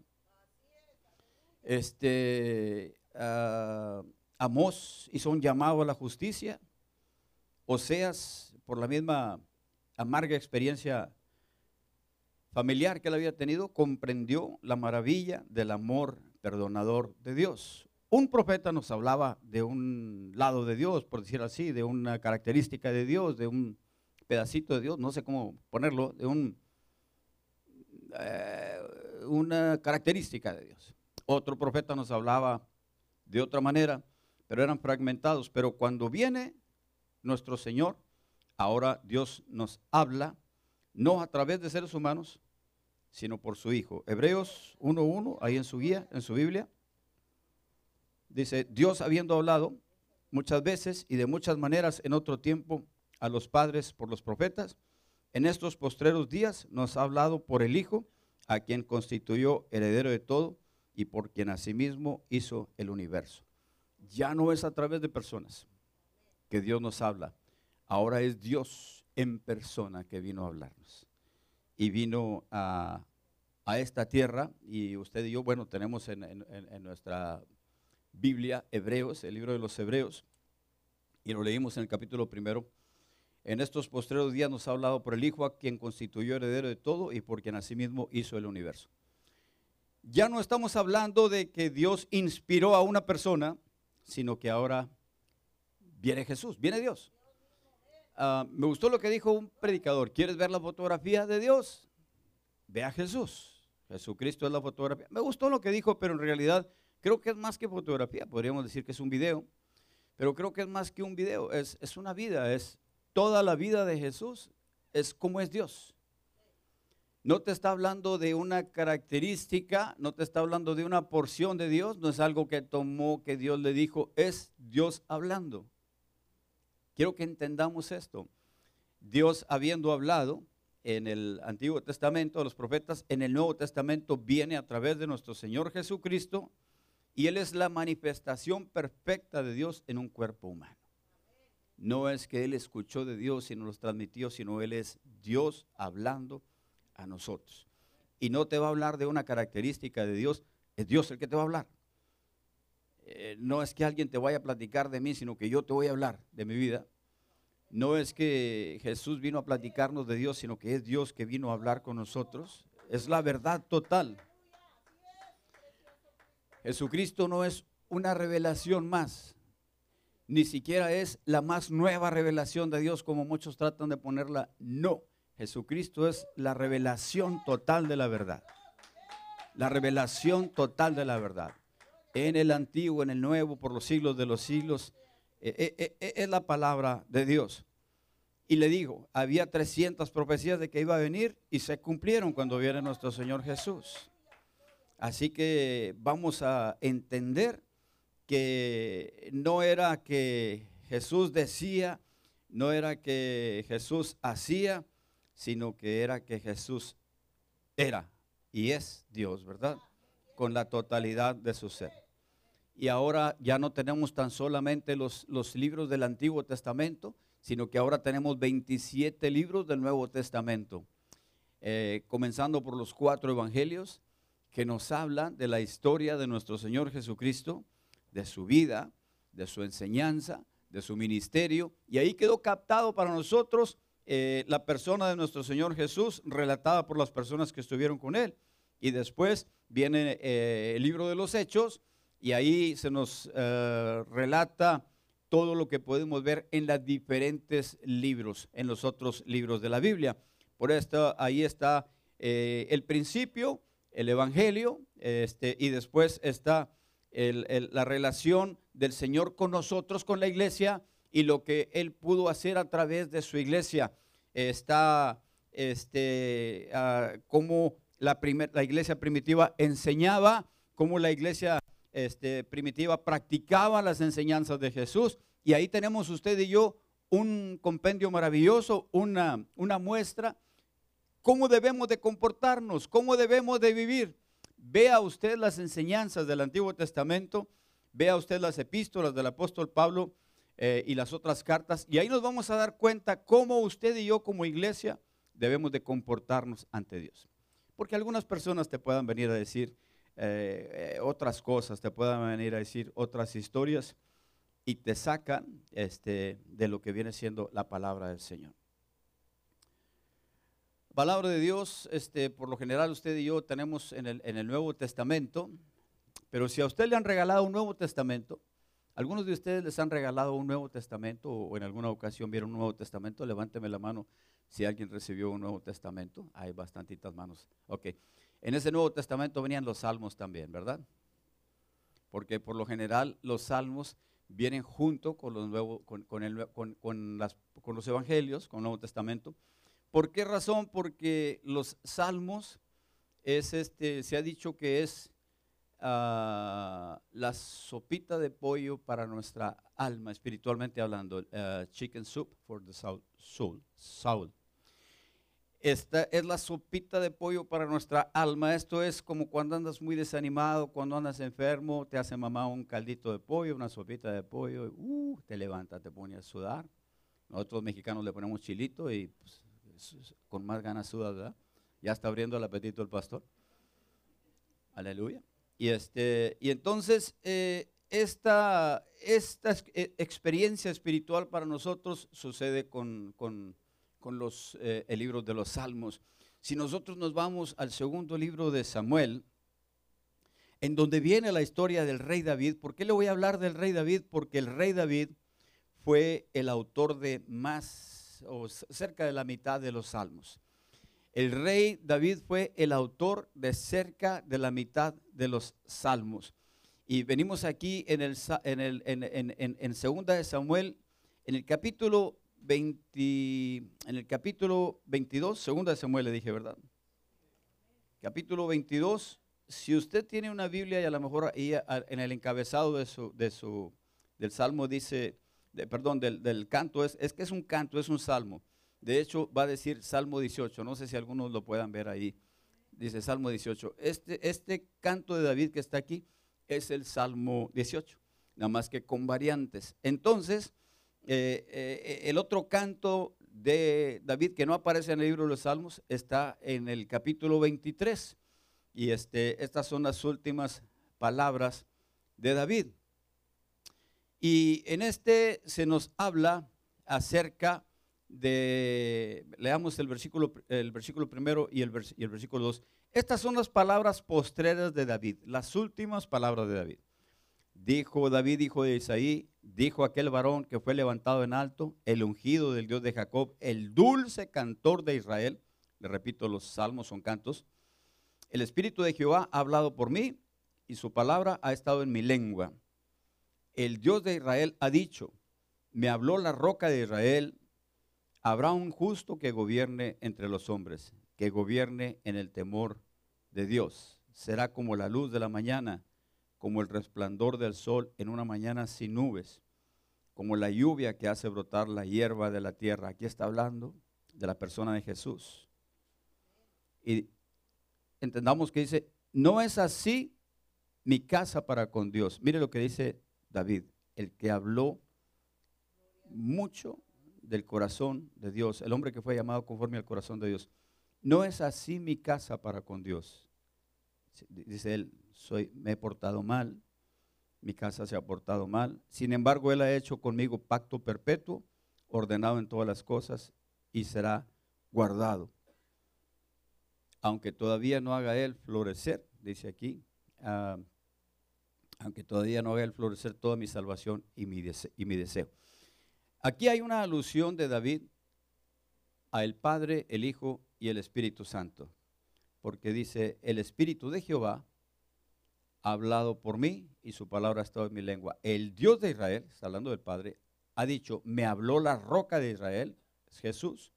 Este, uh, Amós hizo un llamado a la justicia. Oseas, por la misma amarga experiencia familiar que él había tenido, comprendió la maravilla del amor perdonador de Dios. Un profeta nos hablaba de un lado de Dios, por decir así, de una característica de Dios, de un pedacito de Dios, no sé cómo ponerlo, de un, eh, una característica de Dios. Otro profeta nos hablaba de otra manera, pero eran fragmentados. Pero cuando viene nuestro Señor, ahora Dios nos habla, no a través de seres humanos, sino por su Hijo. Hebreos 1.1, ahí en su guía, en su Biblia, dice, Dios habiendo hablado muchas veces y de muchas maneras en otro tiempo a los padres por los profetas, en estos postreros días nos ha hablado por el Hijo, a quien constituyó heredero de todo y por quien asimismo hizo el universo. Ya no es a través de personas que Dios nos habla, ahora es Dios en persona que vino a hablarnos. Y vino a, esta tierra, y usted y yo, bueno, tenemos en, en nuestra Biblia Hebreos, el libro de los Hebreos, y lo leímos en el capítulo primero. En estos postreros días nos ha hablado por el Hijo, a quien constituyó heredero de todo y por quien asimismo hizo el universo ya no estamos hablando de que Dios inspiró a una persona, sino que ahora viene Jesús, viene Dios. Ah, me gustó lo que dijo un predicador. ¿Quieres ver la fotografía de Dios? Ve a Jesús. Jesucristo es la fotografía. Me gustó lo que dijo, pero en realidad creo que es más que fotografía. Podríamos decir que es un video. Pero creo que es más que un video. Es, es una vida. Es toda la vida de Jesús. Es como es Dios. No te está hablando de una característica, no te está hablando de una porción de Dios, no es algo que tomó, que Dios le dijo, es Dios hablando. Quiero que entendamos esto. Dios habiendo hablado en el Antiguo Testamento, los profetas, en el Nuevo Testamento viene a través de nuestro Señor Jesucristo y Él es la manifestación perfecta de Dios en un cuerpo humano. No es que Él escuchó de Dios y nos los transmitió, sino Él es Dios hablando a nosotros. Y no te va a hablar de una característica de Dios, es Dios el que te va a hablar. Eh, no es que alguien te vaya a platicar de mí, sino que yo te voy a hablar de mi vida. No es que Jesús vino a platicarnos de Dios, sino que es Dios que vino a hablar con nosotros. Es la verdad total. Jesucristo no es una revelación más, ni siquiera es la más nueva revelación de Dios como muchos tratan de ponerla. No, Jesucristo es la revelación total de la verdad. La revelación total de la verdad. En el antiguo, en el nuevo, por los siglos de los siglos, eh, eh, eh, es la palabra de Dios. Y le digo, había 300 profecías de que iba a venir y se cumplieron cuando viene nuestro Señor Jesús. Así que vamos a entender que no era que Jesús decía, no era que Jesús hacía, sino que era que Jesús era y es Dios, ¿verdad? Con la totalidad de su ser. Y ahora ya no tenemos tan solamente los, los libros del Antiguo Testamento, sino que ahora tenemos 27 libros del Nuevo Testamento, eh, comenzando por los cuatro evangelios que nos hablan de la historia de nuestro Señor Jesucristo, de su vida, de su enseñanza, de su ministerio, y ahí quedó captado para nosotros eh, la persona de nuestro Señor Jesús relatada por las personas que estuvieron con él. Y después viene eh, el libro de los Hechos y ahí se nos eh, relata todo lo que podemos ver en los diferentes libros, en los otros libros de la Biblia. Por esto ahí está el principio, el Evangelio, este, y después está la relación del Señor con nosotros, con la iglesia, y lo que Él pudo hacer a través de su iglesia. Está este, ah, cómo la, la iglesia primitiva enseñaba, cómo la iglesia este, primitiva practicaba las enseñanzas de Jesús. Y ahí tenemos usted y yo un compendio maravilloso, una, una muestra, cómo debemos de comportarnos, cómo debemos de vivir. Vea usted las enseñanzas del Antiguo Testamento, vea usted las epístolas del apóstol Pablo eh, y las otras cartas. Y ahí nos vamos a dar cuenta cómo usted y yo como iglesia debemos de comportarnos ante Dios. Porque algunas personas te puedan venir a decir eh, eh, otras cosas, te puedan venir a decir otras historias y te sacan este, de lo que viene siendo la palabra del Señor. Palabra de Dios, este, por lo general usted y yo tenemos en el, en el Nuevo Testamento, pero si a usted le han regalado un Nuevo Testamento, ¿Algunos de ustedes les han regalado un Nuevo Testamento o en alguna ocasión vieron un Nuevo Testamento? Levánteme la mano si alguien recibió un Nuevo Testamento. Hay bastantitas manos. Ok. En ese Nuevo Testamento venían los salmos también, ¿verdad? Porque por lo general los salmos vienen junto con los, nuevos, con, las, con los evangelios, con el Nuevo Testamento. ¿Por qué razón? Porque los salmos es este, se ha dicho que es Ah, la sopita de pollo para nuestra alma, espiritualmente hablando, uh, chicken soup for the soul, Esta es la sopita de pollo para nuestra alma. Esto es como cuando andas muy desanimado, cuando andas enfermo, te hace mamá un caldito de pollo, una sopita de pollo, uh, te levanta, te pone a sudar. Nosotros mexicanos le ponemos chilito y pues, con más ganas sudas, ¿verdad? Ya está abriendo el apetito el pastor. Aleluya. Y, este, y entonces eh, esta, esta eh, experiencia espiritual para nosotros sucede con, con, con los eh, libros de los salmos. Si nosotros nos vamos al segundo libro de Samuel, en donde viene la historia del rey David, ¿por qué le voy a hablar del rey David? Porque el rey David fue el autor de más o cerca de la mitad de los salmos. El rey David fue el autor de cerca de la mitad de los salmos. Y venimos aquí en, el, en, el, en, en, segunda de Samuel, en el capítulo 20, en el capítulo 22, segunda de Samuel le dije, ¿verdad? Capítulo 22. Si usted tiene una Biblia y a lo mejor ahí en el encabezado de su, de su, del salmo dice, perdón, del, del canto, es, es que es un canto, es un salmo. De hecho, va a decir Salmo 18. No sé si algunos lo puedan ver ahí. Dice Salmo 18. Este, este canto de David que está aquí es el Salmo 18, nada más que con variantes. Entonces, eh, eh, el otro canto de David que no aparece en el libro de los Salmos está en el capítulo 23. Y este, estas son las últimas palabras de David. Y en este se nos habla acerca de, leamos el versículo, el versículo primero y el, y el versículo dos. Estas son las palabras postreras de David, las últimas palabras de David. Dijo David, hijo de Isaí, dijo aquel varón que fue levantado en alto, el ungido del Dios de Jacob, el dulce cantor de Israel. Le repito, los salmos son cantos. El Espíritu de Jehová ha hablado por mí y su palabra ha estado en mi lengua. El Dios de Israel ha dicho, me habló la roca de Israel, Habrá un justo que gobierne entre los hombres, que gobierne en el temor de Dios. Será como la luz de la mañana, como el resplandor del sol en una mañana sin nubes, como la lluvia que hace brotar la hierba de la tierra. Aquí está hablando de la persona de Jesús. Y entendamos que dice, no es así mi casa para con Dios. Mire lo que dice David, el que habló mucho del corazón de Dios, el hombre que fue llamado conforme al corazón de Dios. No es así mi casa para con Dios. Dice él, soy, me he portado mal, mi casa se ha portado mal. Sin embargo, él ha hecho conmigo pacto perpetuo, ordenado en todas las cosas, y será guardado. Aunque todavía no haga él florecer, dice aquí, ah, aunque todavía no haga él florecer toda mi salvación y mi, y mi deseo. Aquí hay una alusión de David a el Padre, el Hijo y el Espíritu Santo, porque dice, el Espíritu de Jehová ha hablado por mí y su palabra ha estado en mi lengua. El Dios de Israel, está hablando del Padre, ha dicho, me habló la roca de Israel, es Jesús,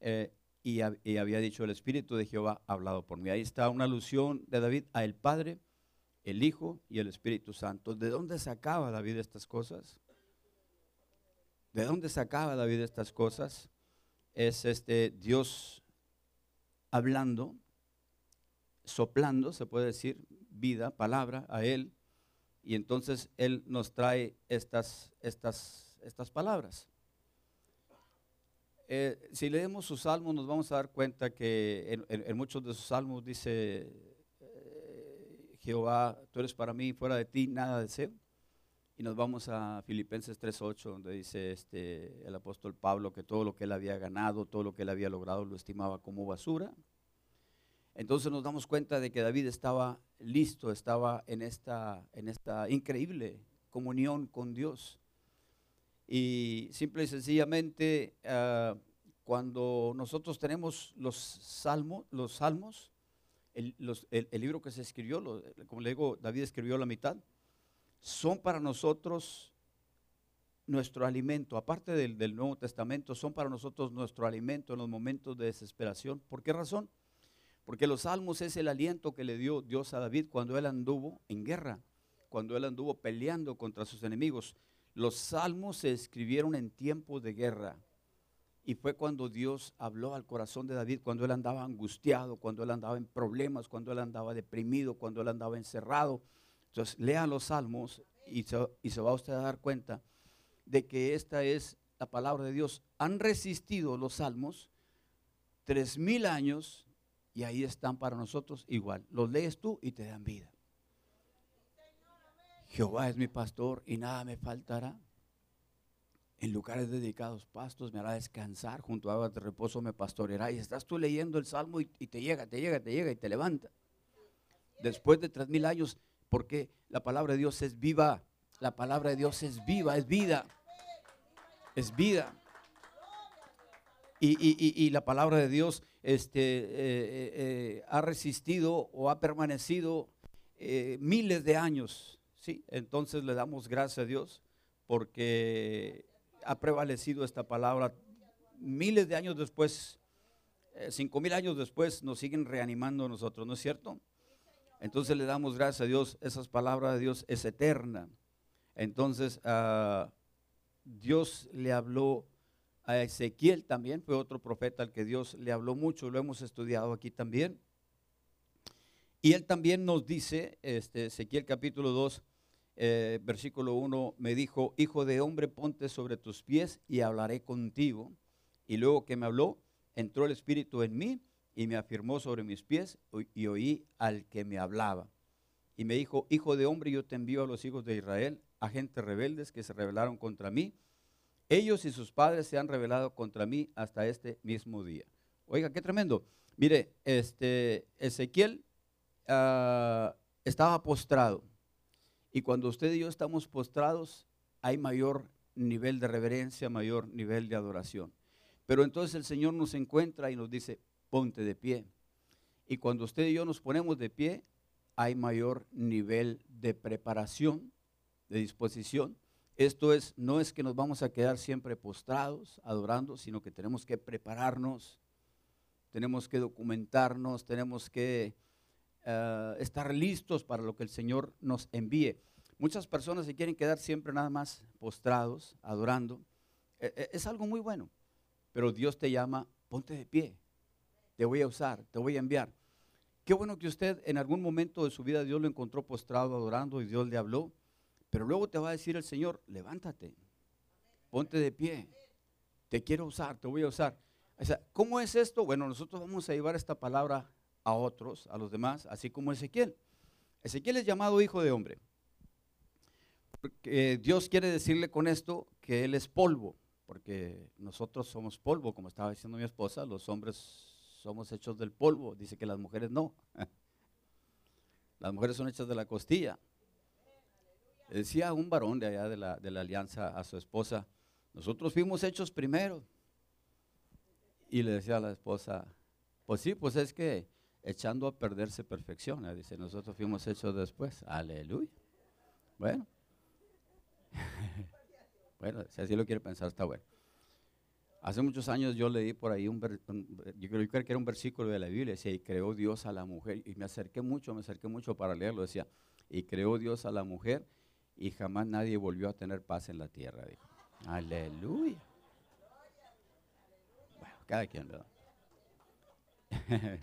eh, y, y, había dicho, el Espíritu de Jehová ha hablado por mí. Ahí está una alusión de David a el Padre, el Hijo y el Espíritu Santo. ¿De dónde sacaba David estas cosas? ¿De dónde sacaba David estas cosas? Es este Dios hablando, soplando, se puede decir, vida, palabra a él, y entonces él nos trae estas, estas, estas palabras. Eh, si leemos sus salmos nos vamos a dar cuenta que en, muchos de sus salmos dice, eh, Jehová, tú eres para mí, fuera de ti nada deseo. Y nos vamos a Filipenses 3.8, donde dice este, el apóstol Pablo que todo lo que él había ganado, todo lo que él había logrado, lo estimaba como basura. Entonces nos damos cuenta de que David estaba listo, estaba en esta, en esta increíble comunión con Dios. Y simple y sencillamente, ah, cuando nosotros tenemos los salmos, los salmos el, libro que se escribió, como le digo, David escribió la mitad, son para nosotros nuestro alimento, aparte del, Nuevo Testamento, son para nosotros nuestro alimento en los momentos de desesperación. ¿Por qué razón? Porque los salmos es el aliento que le dio Dios a David cuando él anduvo en guerra, cuando él anduvo peleando contra sus enemigos. Los salmos se escribieron en tiempos de guerra. Y fue cuando Dios habló al corazón de David, cuando él andaba angustiado, cuando él andaba en problemas, cuando él andaba deprimido, cuando él andaba encerrado, entonces, lea los salmos y se, va usted a dar cuenta de que esta es la palabra de Dios. Han resistido los salmos tres mil años y ahí están para nosotros igual. Los lees tú y te dan vida. Jehová es mi pastor y nada me faltará. En lugares dedicados pastos me hará descansar, junto a aguas de reposo me pastoreará. Y estás tú leyendo el salmo y, y, te llega, te llega, te llega y te levanta. Después de tres mil años porque la palabra de Dios es viva. La palabra de Dios es viva, es vida. Es vida. Y, la palabra de Dios este, eh, eh, ha resistido o ha permanecido miles de años. ¿sí? Entonces le damos gracias a Dios porque ha prevalecido esta palabra miles de años después, cinco mil años después, nos siguen reanimando nosotros, ¿no es cierto? Entonces le damos gracias a Dios, esas palabras de Dios es eterna. Entonces, uh, Dios le habló a Ezequiel también, fue otro profeta al que Dios le habló mucho, lo hemos estudiado aquí también. Y él también nos dice, este, Ezequiel capítulo 2, eh, versículo 1, me dijo, hijo de hombre, ponte sobre tus pies y hablaré contigo. Y luego que me habló, entró el Espíritu en mí y me afirmó sobre mis pies y oí al que me hablaba. Y me dijo, hijo de hombre, yo te envío a los hijos de Israel agentes rebeldes que se rebelaron contra mí. Ellos y sus padres se han rebelado contra mí hasta este mismo día. Oiga, qué tremendo. Mire, este Ezequiel ah, estaba postrado. Y cuando usted y yo estamos postrados, hay mayor nivel de reverencia, mayor nivel de adoración. Pero entonces el Señor nos encuentra y nos dice, ponte de pie. Y cuando usted y yo nos ponemos de pie, hay mayor nivel de preparación, de disposición. Esto es, no es que nos vamos a quedar siempre postrados, adorando, sino que tenemos que prepararnos, tenemos que documentarnos, tenemos que eh, estar listos para lo que el Señor nos envíe. Muchas personas se quieren quedar siempre nada más postrados, adorando. E, e, es algo muy bueno, pero Dios te llama, ponte de pie, te voy a usar, te voy a enviar. Qué bueno que usted en algún momento de su vida Dios lo encontró postrado, adorando y Dios le habló. Pero luego te va a decir el Señor, levántate, ponte de pie, te quiero usar, te voy a usar. ¿cómo es esto? Bueno, nosotros vamos a llevar esta palabra a otros, a los demás, así como Ezequiel. Ezequiel es llamado hijo de hombre. Porque Dios quiere decirle con esto que Él es polvo, porque nosotros somos polvo, como estaba diciendo mi esposa, los hombres somos hechos del polvo, dice que las mujeres no. Las mujeres son hechas de la costilla. Decía un varón de allá de la, de la alianza a su esposa, nosotros fuimos hechos primero. Y le decía a la esposa, pues sí, pues es que echando a perderse perfecciona. Dice, nosotros fuimos hechos después. Aleluya. Bueno. bueno, si así lo quiere pensar, está bueno. Hace muchos años yo leí por ahí un, yo creo que era un versículo de la Biblia, decía, y creó Dios a la mujer, y me acerqué mucho, me acerqué mucho para leerlo, decía, y creó Dios a la mujer y jamás nadie volvió a tener paz en la tierra. Dijo. Aleluya. Bueno, cada quien, ¿verdad?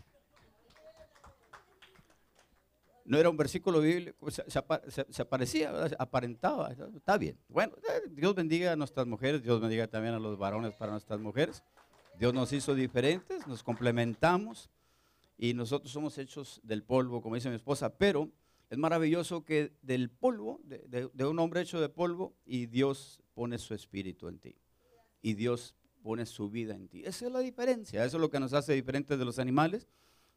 no era un versículo bíblico, se, se, aparecía, aparentaba, está bien. Bueno, eh, Dios bendiga a nuestras mujeres, Dios bendiga también a los varones para nuestras mujeres. Dios nos hizo diferentes, nos complementamos y nosotros somos hechos del polvo, como dice mi esposa, pero es maravilloso que del polvo, de, un hombre hecho de polvo, y Dios pone su espíritu en ti. Y Dios pone su vida en ti. Esa es la diferencia. Eso es lo que nos hace diferentes de los animales,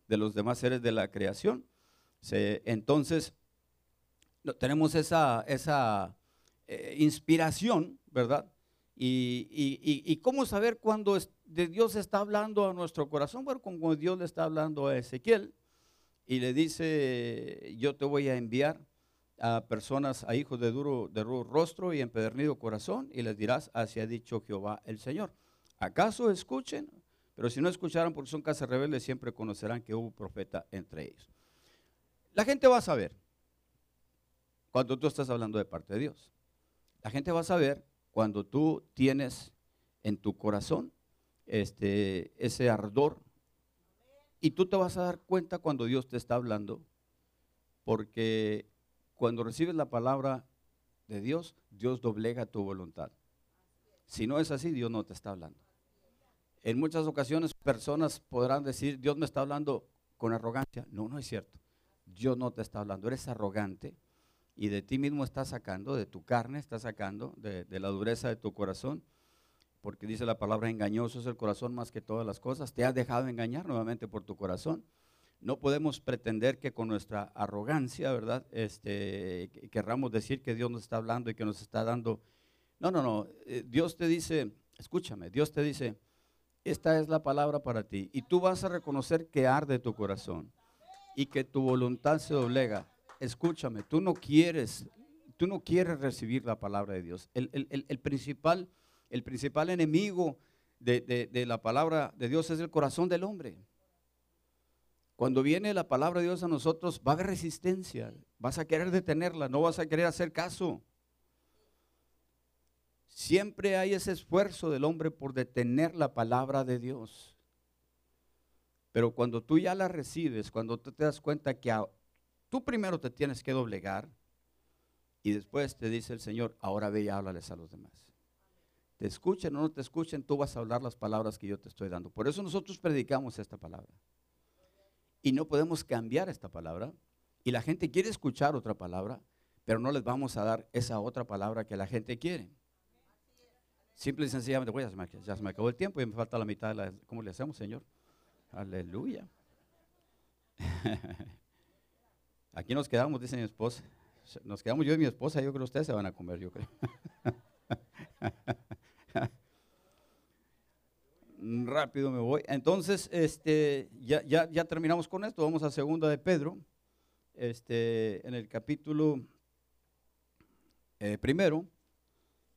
de los demás seres de la creación. entonces, tenemos esa, eh, inspiración, ¿verdad? Y, cómo saber cuándo de Dios está hablando a nuestro corazón. Bueno, como Dios le está hablando a Ezequiel, y le dice, yo te voy a enviar a personas, a hijos de duro, de rostro y empedernido corazón, y les dirás, así ha dicho Jehová el Señor. ¿Acaso escuchen? Pero si no escucharon porque son casas rebeldes, siempre conocerán que hubo profeta entre ellos. La gente va a saber cuando tú estás hablando de parte de Dios. La gente va a saber cuando tú tienes en tu corazón este, ese ardor y tú te vas a dar cuenta cuando Dios te está hablando, porque cuando recibes la palabra de Dios, Dios doblega tu voluntad. Si no es así, Dios no te está hablando. En muchas ocasiones personas podrán decir, Dios me está hablando con arrogancia. No, no es cierto. Dios no te está hablando. Eres arrogante y de ti mismo estás sacando, de tu carne estás sacando, de, de la dureza de tu corazón porque dice la palabra engañoso es el corazón más que todas las cosas. Te has dejado engañar nuevamente por tu corazón. No podemos pretender que con nuestra arrogancia, ¿verdad? Este, querramos decir que Dios nos está hablando y que nos está dando. No, no, no. Eh, Dios te dice, escúchame, Dios te dice, esta es la palabra para ti. Y tú vas a reconocer que arde tu corazón y que tu voluntad se doblega. Escúchame, tú no quieres, tú no quieres recibir la palabra de Dios. El, principal, el principal enemigo de, la palabra de Dios es el corazón del hombre. Cuando viene la palabra de Dios a nosotros, va a haber resistencia. Vas a querer detenerla, no vas a querer hacer caso. Siempre hay ese esfuerzo del hombre por detener la palabra de Dios. Pero cuando tú ya la recibes, cuando tú te das cuenta que tú primero te tienes que doblegar y después te dice el Señor, ahora ve y háblales a los demás. Te escuchen o no te escuchen, tú vas a hablar las palabras que yo te estoy dando. Por eso nosotros predicamos esta palabra. Y no podemos cambiar esta palabra. Y la gente quiere escuchar otra palabra, pero no les vamos a dar esa otra palabra que la gente quiere. Simple y sencillamente, pues ya se, me, acabó el tiempo y me falta la mitad de la... ¿Cómo le hacemos, Señor? Aleluya. Aquí nos quedamos, dice mi esposa. Nos quedamos yo y mi esposa, yo creo que ustedes se van a comer, yo creo. Rápido me voy. Entonces, este, ya, ya, ya terminamos con esto. Vamos a segunda de Pedro, este, en el capítulo eh, primero.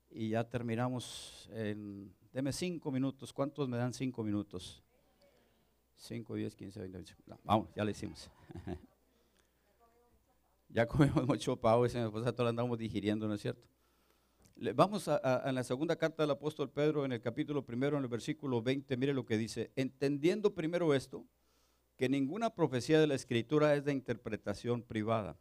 Y ya terminamos en, deme cinco minutos. ¿Cuántos me dan cinco minutos? Cinco, diez, quince, veinte, veinticinco. vamos, ya lo hicimos. ya comimos mucho pavo y se nos todo andamos digiriendo, ¿no es cierto? Vamos a, la segunda carta del apóstol Pedro, en el capítulo primero, en el versículo 20, mire lo que dice. Entendiendo primero esto, que ninguna profecía de la escritura es de interpretación privada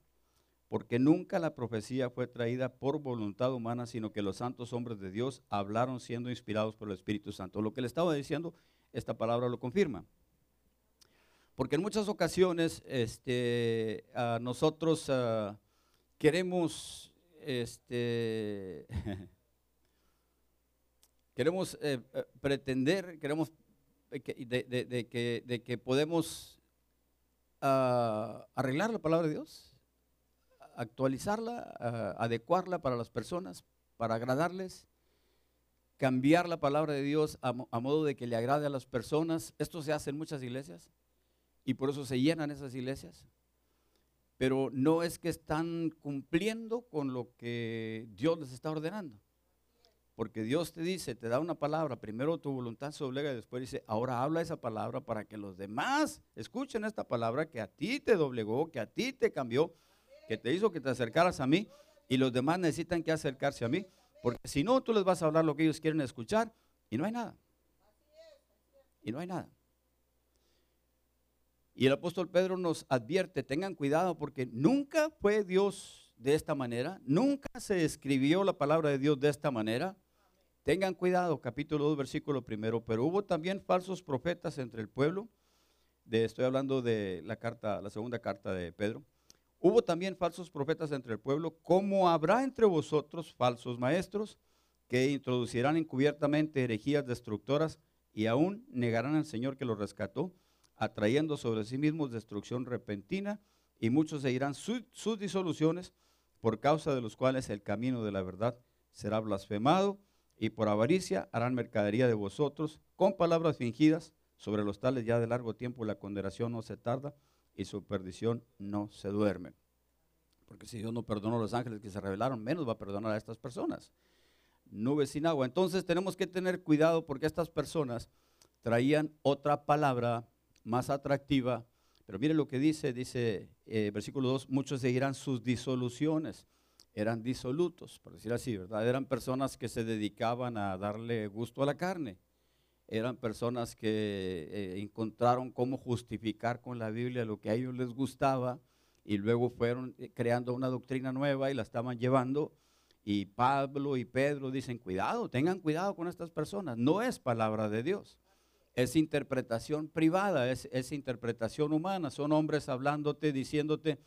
porque nunca la profecía fue traída por voluntad humana, sino que los santos hombres de Dios hablaron siendo inspirados por el Espíritu Santo. Lo que le estaba diciendo, esta palabra lo confirma. Porque en muchas ocasiones este, nosotros queremos, este, queremos eh, eh, pretender, queremos de, que, de que podemos ah, arreglar la palabra de Dios actualizarla, adecuarla para las personas, para agradarles, cambiar la palabra de Dios a, modo de que le agrade a las personas. Esto se hace en muchas iglesias y por eso se llenan esas iglesias. Pero no es que están cumpliendo con lo que Dios les está ordenando. Porque Dios te dice, te da una palabra, primero tu voluntad se doblega y después dice, ahora habla esa palabra para que los demás escuchen esta palabra que a ti te doblegó, que a ti te cambió, que te hizo que te acercaras a mí y los demás necesitan que acercarse a mí, porque si no, tú les vas a hablar lo que ellos quieren escuchar y no hay nada. Y no hay nada. Y el apóstol Pedro nos advierte, tengan cuidado porque nunca fue Dios de esta manera, nunca se escribió la palabra de Dios de esta manera. Tengan cuidado, capítulo 2, versículo primero, pero hubo también falsos profetas entre el pueblo. De, estoy hablando de la carta, la segunda carta de Pedro. Hubo también falsos profetas entre el pueblo, como habrá entre vosotros falsos maestros que introducirán encubiertamente herejías destructoras y aún negarán al Señor que los rescató, atrayendo sobre sí mismos destrucción repentina, y muchos seguirán sus disoluciones, por causa de los cuales el camino de la verdad será blasfemado, y por avaricia harán mercadería de vosotros, con palabras fingidas, sobre los tales ya de largo tiempo la condenación no se tarda, y su perdición no se duerme. Porque si Dios no perdonó a los ángeles que se rebelaron, menos va a perdonar a estas personas. Nubes sin agua. Entonces tenemos que tener cuidado porque estas personas traían otra palabra más atractiva. Pero mire lo que dice, dice eh, versículo 2, muchos seguirán sus disoluciones. Eran disolutos, por decir así, ¿verdad? Eran personas que se dedicaban a darle gusto a la carne eran personas que eh, encontraron cómo justificar con la Biblia lo que a ellos les gustaba y luego fueron eh, creando una doctrina nueva y la estaban llevando. Y Pablo y Pedro dicen, cuidado, tengan cuidado con estas personas. No es palabra de Dios. Es interpretación privada, es, interpretación humana. Son hombres hablándote, diciéndote,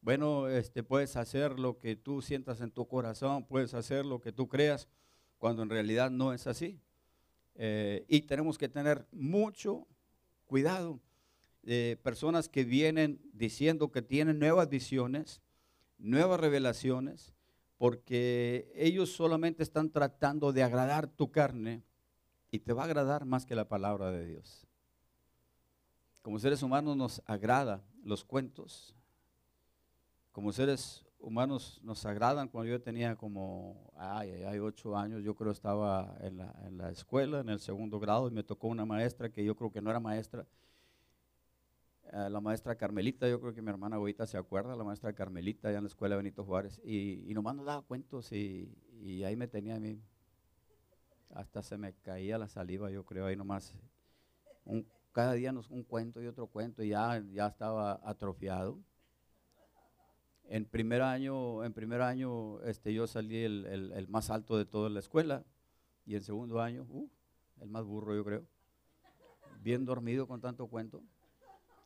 bueno, este, puedes hacer lo que tú sientas en tu corazón, puedes hacer lo que tú creas, cuando en realidad no es así. Eh, y tenemos que tener mucho cuidado de personas que vienen diciendo que tienen nuevas visiones, nuevas revelaciones, porque ellos solamente están tratando de agradar tu carne y te va a agradar más que la palabra de Dios. Como seres humanos nos agrada los cuentos. Como seres humanos nos agradan. Cuando yo tenía como, ay, ay, ocho años, yo creo estaba en la, en la escuela, en el segundo grado, y me tocó una maestra que yo creo que no era maestra, eh, la maestra Carmelita, yo creo que mi hermana ahorita se acuerda, la maestra Carmelita allá en la escuela Benito Juárez, y, y nomás nos daba cuentos y, y, ahí me tenía a mí, hasta se me caía la saliva, yo creo, ahí nomás, un, cada día nos, un cuento y otro cuento, y ya, ya estaba atrofiado. En primer año, en primer año este, yo salí el, el, más alto de toda la escuela, y en segundo año, uh, el más burro yo creo, bien dormido con tanto cuento.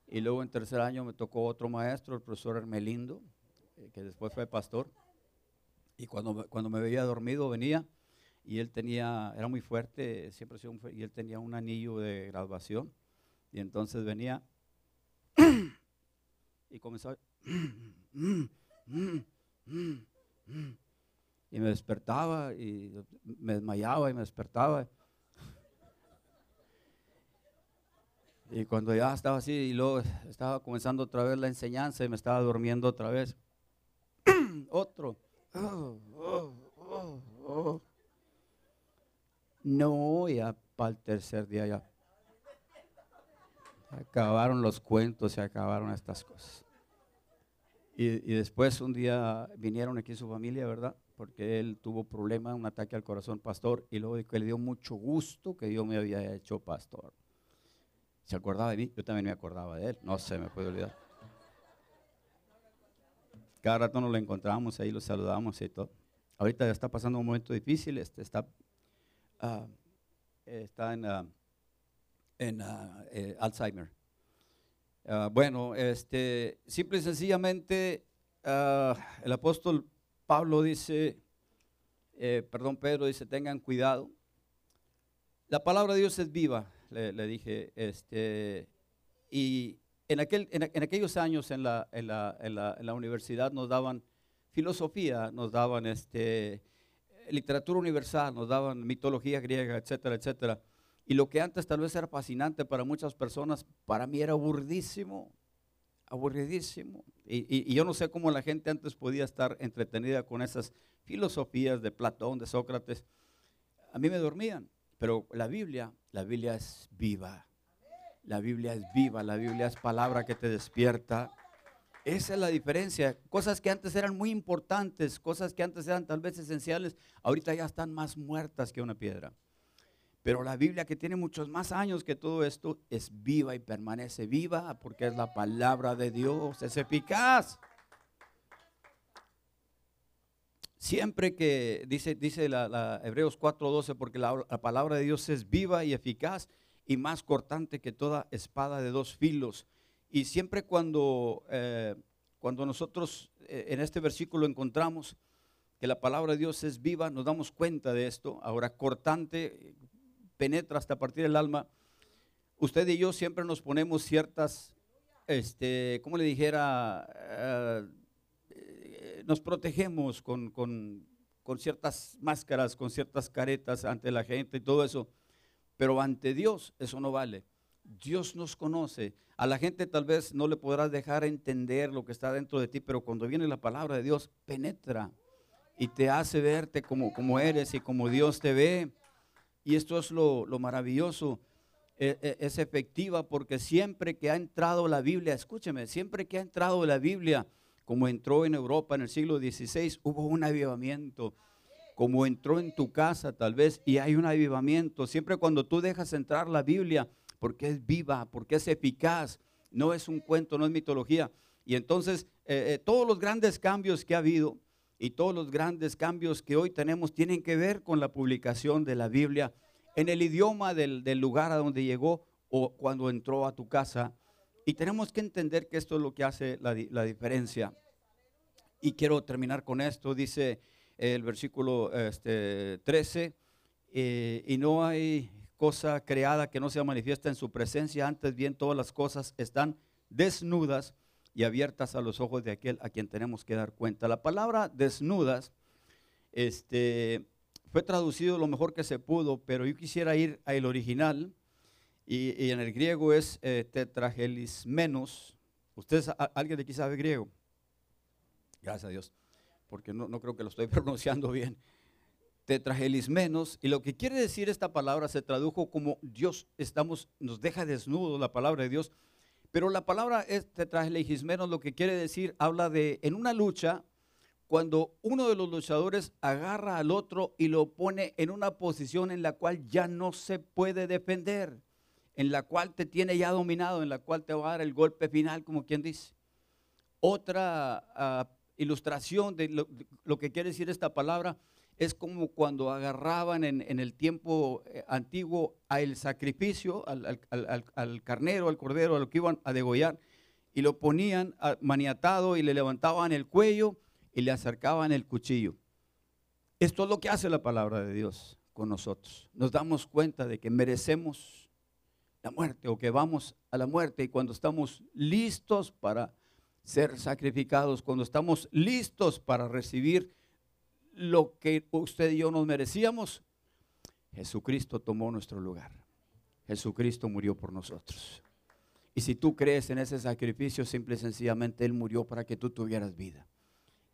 Y luego en tercer año me tocó otro maestro, el profesor Hermelindo, eh, que después fue pastor. Y cuando, cuando me veía dormido venía y él tenía, era muy fuerte, siempre ha sido fuerte, y él tenía un anillo de graduación. Y entonces venía y comenzaba y me despertaba y me desmayaba y me despertaba. Y cuando ya estaba así y luego estaba comenzando otra vez la enseñanza y me estaba durmiendo otra vez. Otro. No, ya para el tercer día ya. Acabaron los cuentos, se acabaron estas cosas. Y, y, después un día vinieron aquí su familia, ¿verdad? Porque él tuvo problema, un ataque al corazón pastor, y luego que le dio mucho gusto que yo me había hecho pastor. ¿Se acordaba de mí? Yo también me acordaba de él. No se me puede olvidar. Cada rato nos lo encontramos ahí, lo saludamos y todo. Ahorita ya está pasando un momento difícil, este, está, uh, está en, uh, en uh, eh, Alzheimer. bueno, este, simple y sencillamente, el apóstol Pablo dice, eh, perdón, Pedro dice, tengan cuidado. La palabra de Dios es viva le, dije, este, y en, aquel, en, aquellos años en la, en, en, la, en la, universidad nos daban filosofía, nos daban este, literatura universal, nos daban mitología griega, etcétera, etcétera. Y lo que antes tal vez era fascinante para muchas personas, para mí era aburridísimo, aburridísimo. Y, y, y, yo no sé cómo la gente antes podía estar entretenida con esas filosofías de Platón, de Sócrates. A mí me dormían. Pero la Biblia, la Biblia es viva. La Biblia es viva, la Biblia es palabra que te despierta. Esa es la diferencia. Cosas que antes eran muy importantes, cosas que antes eran tal vez esenciales, ahorita ya están más muertas que una piedra. Pero la Biblia que tiene muchos más años que todo esto es viva y permanece viva porque es la palabra de Dios, es eficaz. Siempre que, dice, dice la, la Hebreos 4:12, porque la, palabra de Dios es viva y eficaz y más cortante que toda espada de dos filos. Y siempre cuando, eh, cuando nosotros eh, en este versículo encontramos que la palabra de Dios es viva, nos damos cuenta de esto. Ahora, cortante, penetra hasta partir del alma. Usted y yo siempre nos ponemos ciertas, este, como le dijera, eh, nos protegemos con, con, con ciertas máscaras, con ciertas caretas ante la gente y todo eso, pero ante Dios eso no vale. Dios nos conoce. A la gente tal vez no le podrás dejar entender lo que está dentro de ti, pero cuando viene la palabra de Dios, penetra y te hace verte como, como eres y como Dios te ve. Y esto es lo, lo maravilloso. E, e, es efectiva porque siempre que ha entrado la Biblia, escúcheme, siempre que ha entrado la Biblia, como entró en Europa en el siglo XVI, hubo un avivamiento. Como entró en tu casa tal vez y hay un avivamiento. Siempre cuando tú dejas entrar la Biblia, porque es viva, porque es eficaz, no es un cuento, no es mitología. Y entonces eh, eh, todos los grandes cambios que ha habido y todos los grandes cambios que hoy tenemos tienen que ver con la publicación de la Biblia en el idioma del, lugar a donde llegó o cuando entró a tu casa y tenemos que entender que esto es lo que hace la, diferencia. Y quiero terminar con esto, dice el versículo este, 13, eh, y no hay cosa creada que no sea manifiesta en su presencia, antes bien todas las cosas están desnudas y abiertas a los ojos de aquel a quien tenemos que dar cuenta. La palabra desnudas este, fue traducido lo mejor que se pudo, pero yo quisiera ir al original, y, en el griego es eh, tetragelismenos. ¿Ustedes, alguien de aquí sabe griego? Gracias a Dios, porque no, no creo que lo estoy pronunciando bien. Tetragelismenos, y lo que quiere decir esta palabra se tradujo como Dios estamos, nos deja desnudos, la palabra de Dios. Pero la palabra es tetragelismenos, lo que quiere decir, habla de en una lucha, cuando uno de los luchadores agarra al otro y lo pone en una posición en la cual ya no se puede defender, en la cual te tiene ya dominado, en la cual te va a dar el golpe final, como quien dice. Otra ah, ilustración de lo, que quiere decir esta palabra es como cuando agarraban en, el tiempo eh, antiguo al sacrificio, al, carnero, al cordero, a lo que iban a degollar, y lo ponían maniatado y le levantaban el cuello y le acercaban el cuchillo. Esto es lo que hace la palabra de Dios con nosotros. Nos damos cuenta de que merecemos la muerte o que vamos a la muerte y cuando estamos listos para ser sacrificados, cuando estamos listos para recibir lo que usted y yo nos merecíamos, Jesucristo tomó nuestro lugar. Jesucristo murió por nosotros. Y si tú crees en ese sacrificio, simple y sencillamente Él murió para que tú tuvieras vida.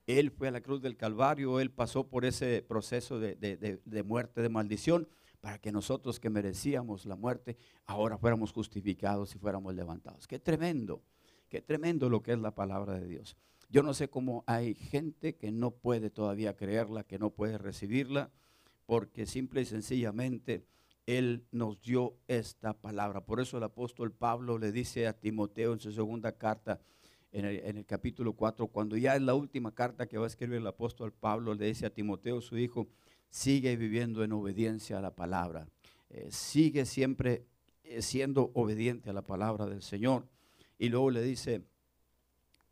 Él fue a la cruz del Calvario, Él pasó por ese proceso de, muerte, de maldición, para que nosotros que merecíamos la muerte, ahora fuéramos justificados y fuéramos levantados. Qué tremendo, qué tremendo lo que es la palabra de Dios. Yo no sé cómo hay gente que no puede todavía creerla, que no puede recibirla, porque simple y sencillamente Él nos dio esta palabra. Por eso el apóstol Pablo le dice a Timoteo en su segunda carta, en el, capítulo 4, cuando ya es la última carta que va a escribir el apóstol Pablo, le dice a Timoteo, su hijo, sigue viviendo en obediencia a la palabra, eh, sigue siempre eh, siendo obediente a la palabra del Señor. Y luego le dice,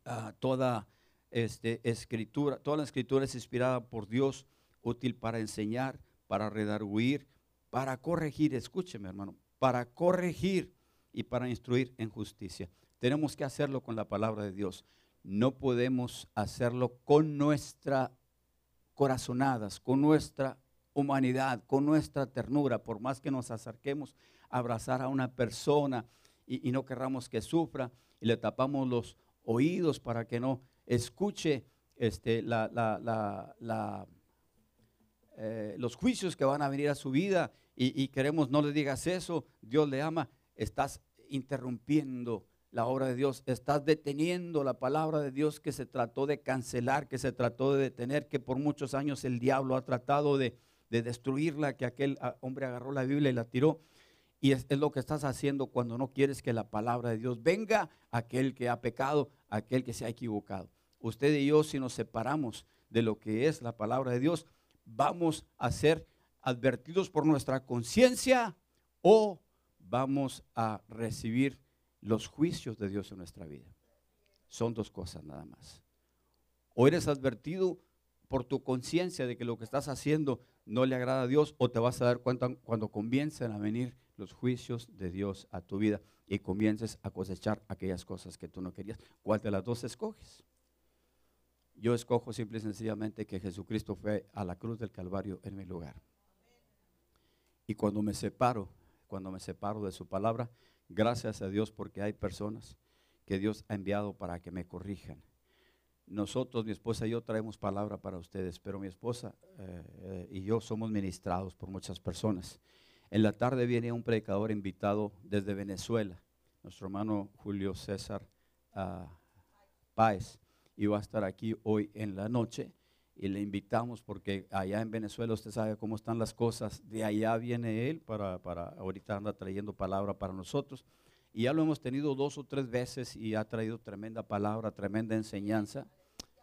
ah, toda este, escritura, toda la escritura es inspirada por Dios, útil para enseñar, para redarguir, para corregir, escúcheme hermano, para corregir y para instruir en justicia. Tenemos que hacerlo con la palabra de Dios. No podemos hacerlo con nuestras corazonadas, con nuestra humanidad, con nuestra ternura, por más que nos acerquemos a abrazar a una persona y, no querramos que sufra y le tapamos los oídos para que no escuche este, eh, los juicios que van a venir a su vida. Y, y queremos no le digas eso, Dios le ama, estás interrumpiendo la obra de Dios, estás deteniendo la palabra de Dios que se trató de cancelar, que se trató de detener, que por muchos años el diablo ha tratado de, destruirla, que aquel ah, hombre agarró la Biblia y la tiró. Y es, lo que estás haciendo cuando no quieres que la palabra de Dios venga aquel que ha pecado, aquel que se ha equivocado. Usted y yo, si nos separamos de lo que es la palabra de Dios, vamos a ser advertidos por nuestra conciencia o vamos a recibir los juicios de Dios en nuestra vida. Son dos cosas nada más. O eres advertido por tu conciencia de que lo que estás haciendo no le agrada a Dios, o te vas a dar cuenta cuando comiencen a venir los juicios de Dios a tu vida y comiences a cosechar aquellas cosas que tú no querías. ¿Cuál de las dos escoges? Yo escojo simple y sencillamente que Jesucristo fue a la cruz del Calvario en mi lugar. Y cuando me separo, cuando me separo de su palabra, Gracias a Dios porque hay personas que Dios ha enviado para que me corrijan. Nosotros, mi esposa y yo, traemos palabra para ustedes, pero mi esposa eh, y yo somos ministrados por muchas personas. En la tarde viene un predicador invitado desde Venezuela, nuestro hermano Julio César uh, Páez, y va a estar aquí hoy en la noche y le invitamos porque allá en Venezuela usted sabe cómo están las cosas, de allá viene él para, para ahorita anda trayendo palabra para nosotros y ya lo hemos tenido dos o tres veces y ha traído tremenda palabra, tremenda enseñanza.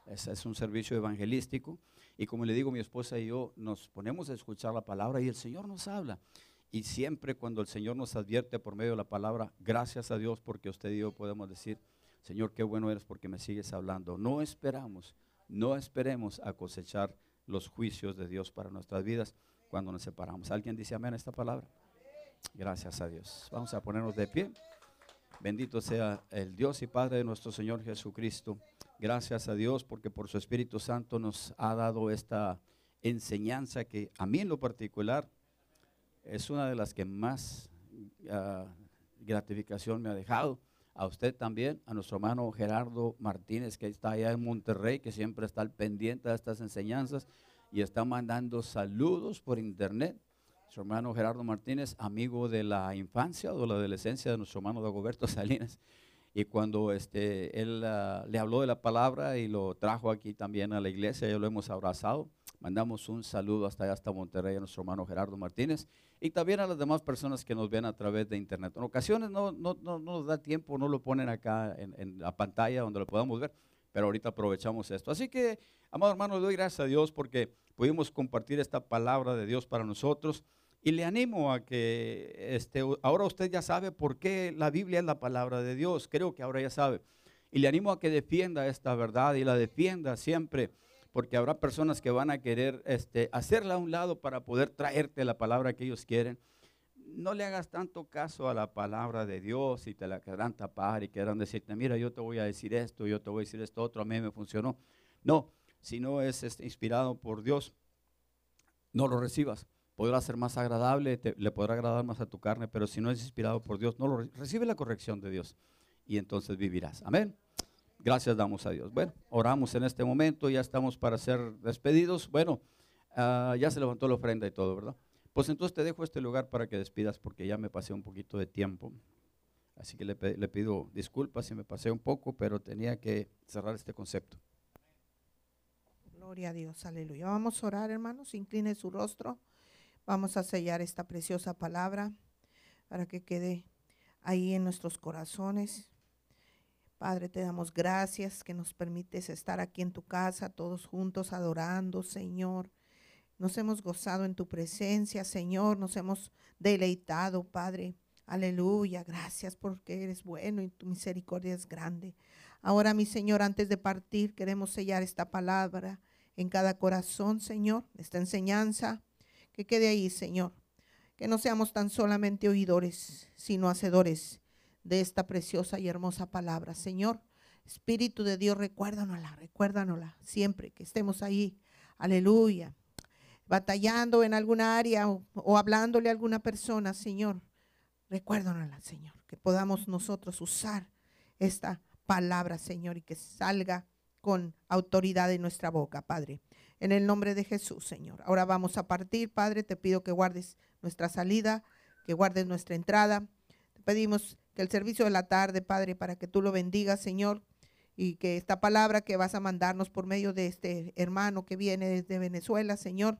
Es un servicio evangelístico y como le digo, mi esposa y yo nos ponemos a escuchar la palabra y el Señor nos habla. Y siempre cuando el Señor nos advierte por medio de la palabra, gracias a Dios porque usted y yo podemos decir, Señor, qué bueno eres porque me sigues hablando. No esperamos no esperemos a cosechar los juicios de Dios para nuestras vidas cuando nos separamos. ¿Alguien dice amén a esta palabra? Gracias a Dios. Vamos a ponernos de pie. Bendito sea el Dios y Padre de nuestro Señor Jesucristo. Gracias a Dios porque por su Espíritu Santo nos ha dado esta enseñanza que a mí en lo particular es una de las que más ah, gratificación me ha dejado. A usted también, a nuestro hermano Gerardo Martínez, que está allá en Monterrey, que siempre está al pendiente de estas enseñanzas y está mandando saludos por internet. Su hermano Gerardo Martínez, amigo de la infancia o de la adolescencia de nuestro hermano Dagoberto Salinas. Y cuando este, él ah, le habló de la palabra y lo trajo aquí también a la iglesia, ya lo hemos abrazado. Mandamos un saludo hasta allá, hasta Monterrey, a nuestro hermano Gerardo Martínez y también a las demás personas que nos ven a través de internet. En ocasiones no, no, no, nos da tiempo, no lo ponen acá en, en, la pantalla donde lo podamos ver, pero ahorita aprovechamos esto. Así que, amado hermano, doy gracias a Dios porque pudimos compartir esta palabra de Dios para nosotros. Y le animo a que este, ahora usted ya sabe por qué la Biblia es la palabra de Dios. Creo que ahora ya sabe. Y le animo a que defienda esta verdad y la defienda siempre porque habrá personas que van a querer este, hacerla a un lado para poder traerte la palabra que ellos quieren. No le hagas tanto caso a la palabra de Dios y te la querrán tapar y querrán decirte, mira, yo te voy a decir esto, yo te voy a decir esto otro, a mí me funcionó. No, si no es este, inspirado por Dios, no lo recibas. Podrá ser más agradable, le podrá agradar más a tu carne, pero si no es inspirado por Dios, no lo recibe la corrección de Dios y entonces vivirás. Amén. Gracias damos a Dios. Bueno, oramos en este momento, ya estamos para ser despedidos. Bueno, uh, ya se levantó la ofrenda y todo, ¿verdad? Pues entonces te dejo este lugar para que despidas porque ya me pasé un poquito de tiempo. Así que le, le pido disculpas si me pasé un poco, pero tenía que cerrar este concepto. Gloria a Dios, aleluya. Vamos a orar, hermanos, incline su rostro. Vamos a sellar esta preciosa palabra para que quede ahí en nuestros corazones. Padre, te damos gracias que nos permites estar aquí en tu casa, todos juntos adorando, Señor. Nos hemos gozado en tu presencia, Señor. Nos hemos deleitado, Padre. Aleluya. Gracias porque eres bueno y tu misericordia es grande. Ahora, mi Señor, antes de partir, queremos sellar esta palabra en cada corazón, Señor, esta enseñanza. Que quede ahí, Señor. Que no seamos tan solamente oidores, sino hacedores de esta preciosa y hermosa palabra. Señor, Espíritu de Dios, recuérdanosla, recuérdanosla siempre que estemos ahí. Aleluya. Batallando en alguna área o, hablándole a alguna persona, Señor. Recuérdanosla, Señor. Que podamos nosotros usar esta palabra, Señor, y que salga con autoridad en nuestra boca, Padre. En el nombre de Jesús, Señor. Ahora vamos a partir, Padre. Te pido que guardes nuestra salida, que guardes nuestra entrada. Te pedimos que el servicio de la tarde, Padre, para que tú lo bendigas, Señor, y que esta palabra que vas a mandarnos por medio de este hermano que viene desde Venezuela, Señor,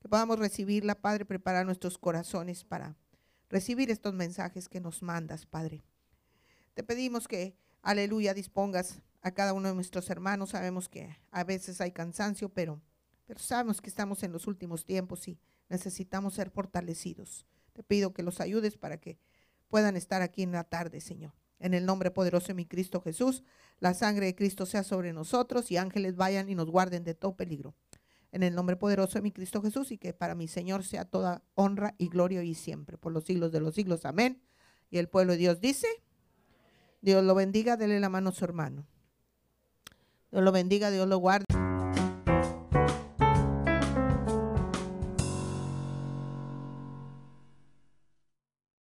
que podamos recibirla, Padre, preparar nuestros corazones para recibir estos mensajes que nos mandas, Padre. Te pedimos que, aleluya, dispongas a cada uno de nuestros hermanos. Sabemos que a veces hay cansancio, pero, pero sabemos que estamos en los últimos tiempos y necesitamos ser fortalecidos. Te pido que los ayudes para que puedan estar aquí en la tarde, Señor. En el nombre poderoso de mi Cristo Jesús, la sangre de Cristo sea sobre nosotros y ángeles vayan y nos guarden de todo peligro. En el nombre poderoso de mi Cristo Jesús y que para mi Señor sea toda honra y gloria y siempre, por los siglos de los siglos. Amén. Y el pueblo de Dios dice, Dios lo bendiga, dele la mano a su hermano. Dios lo bendiga, Dios lo guarde.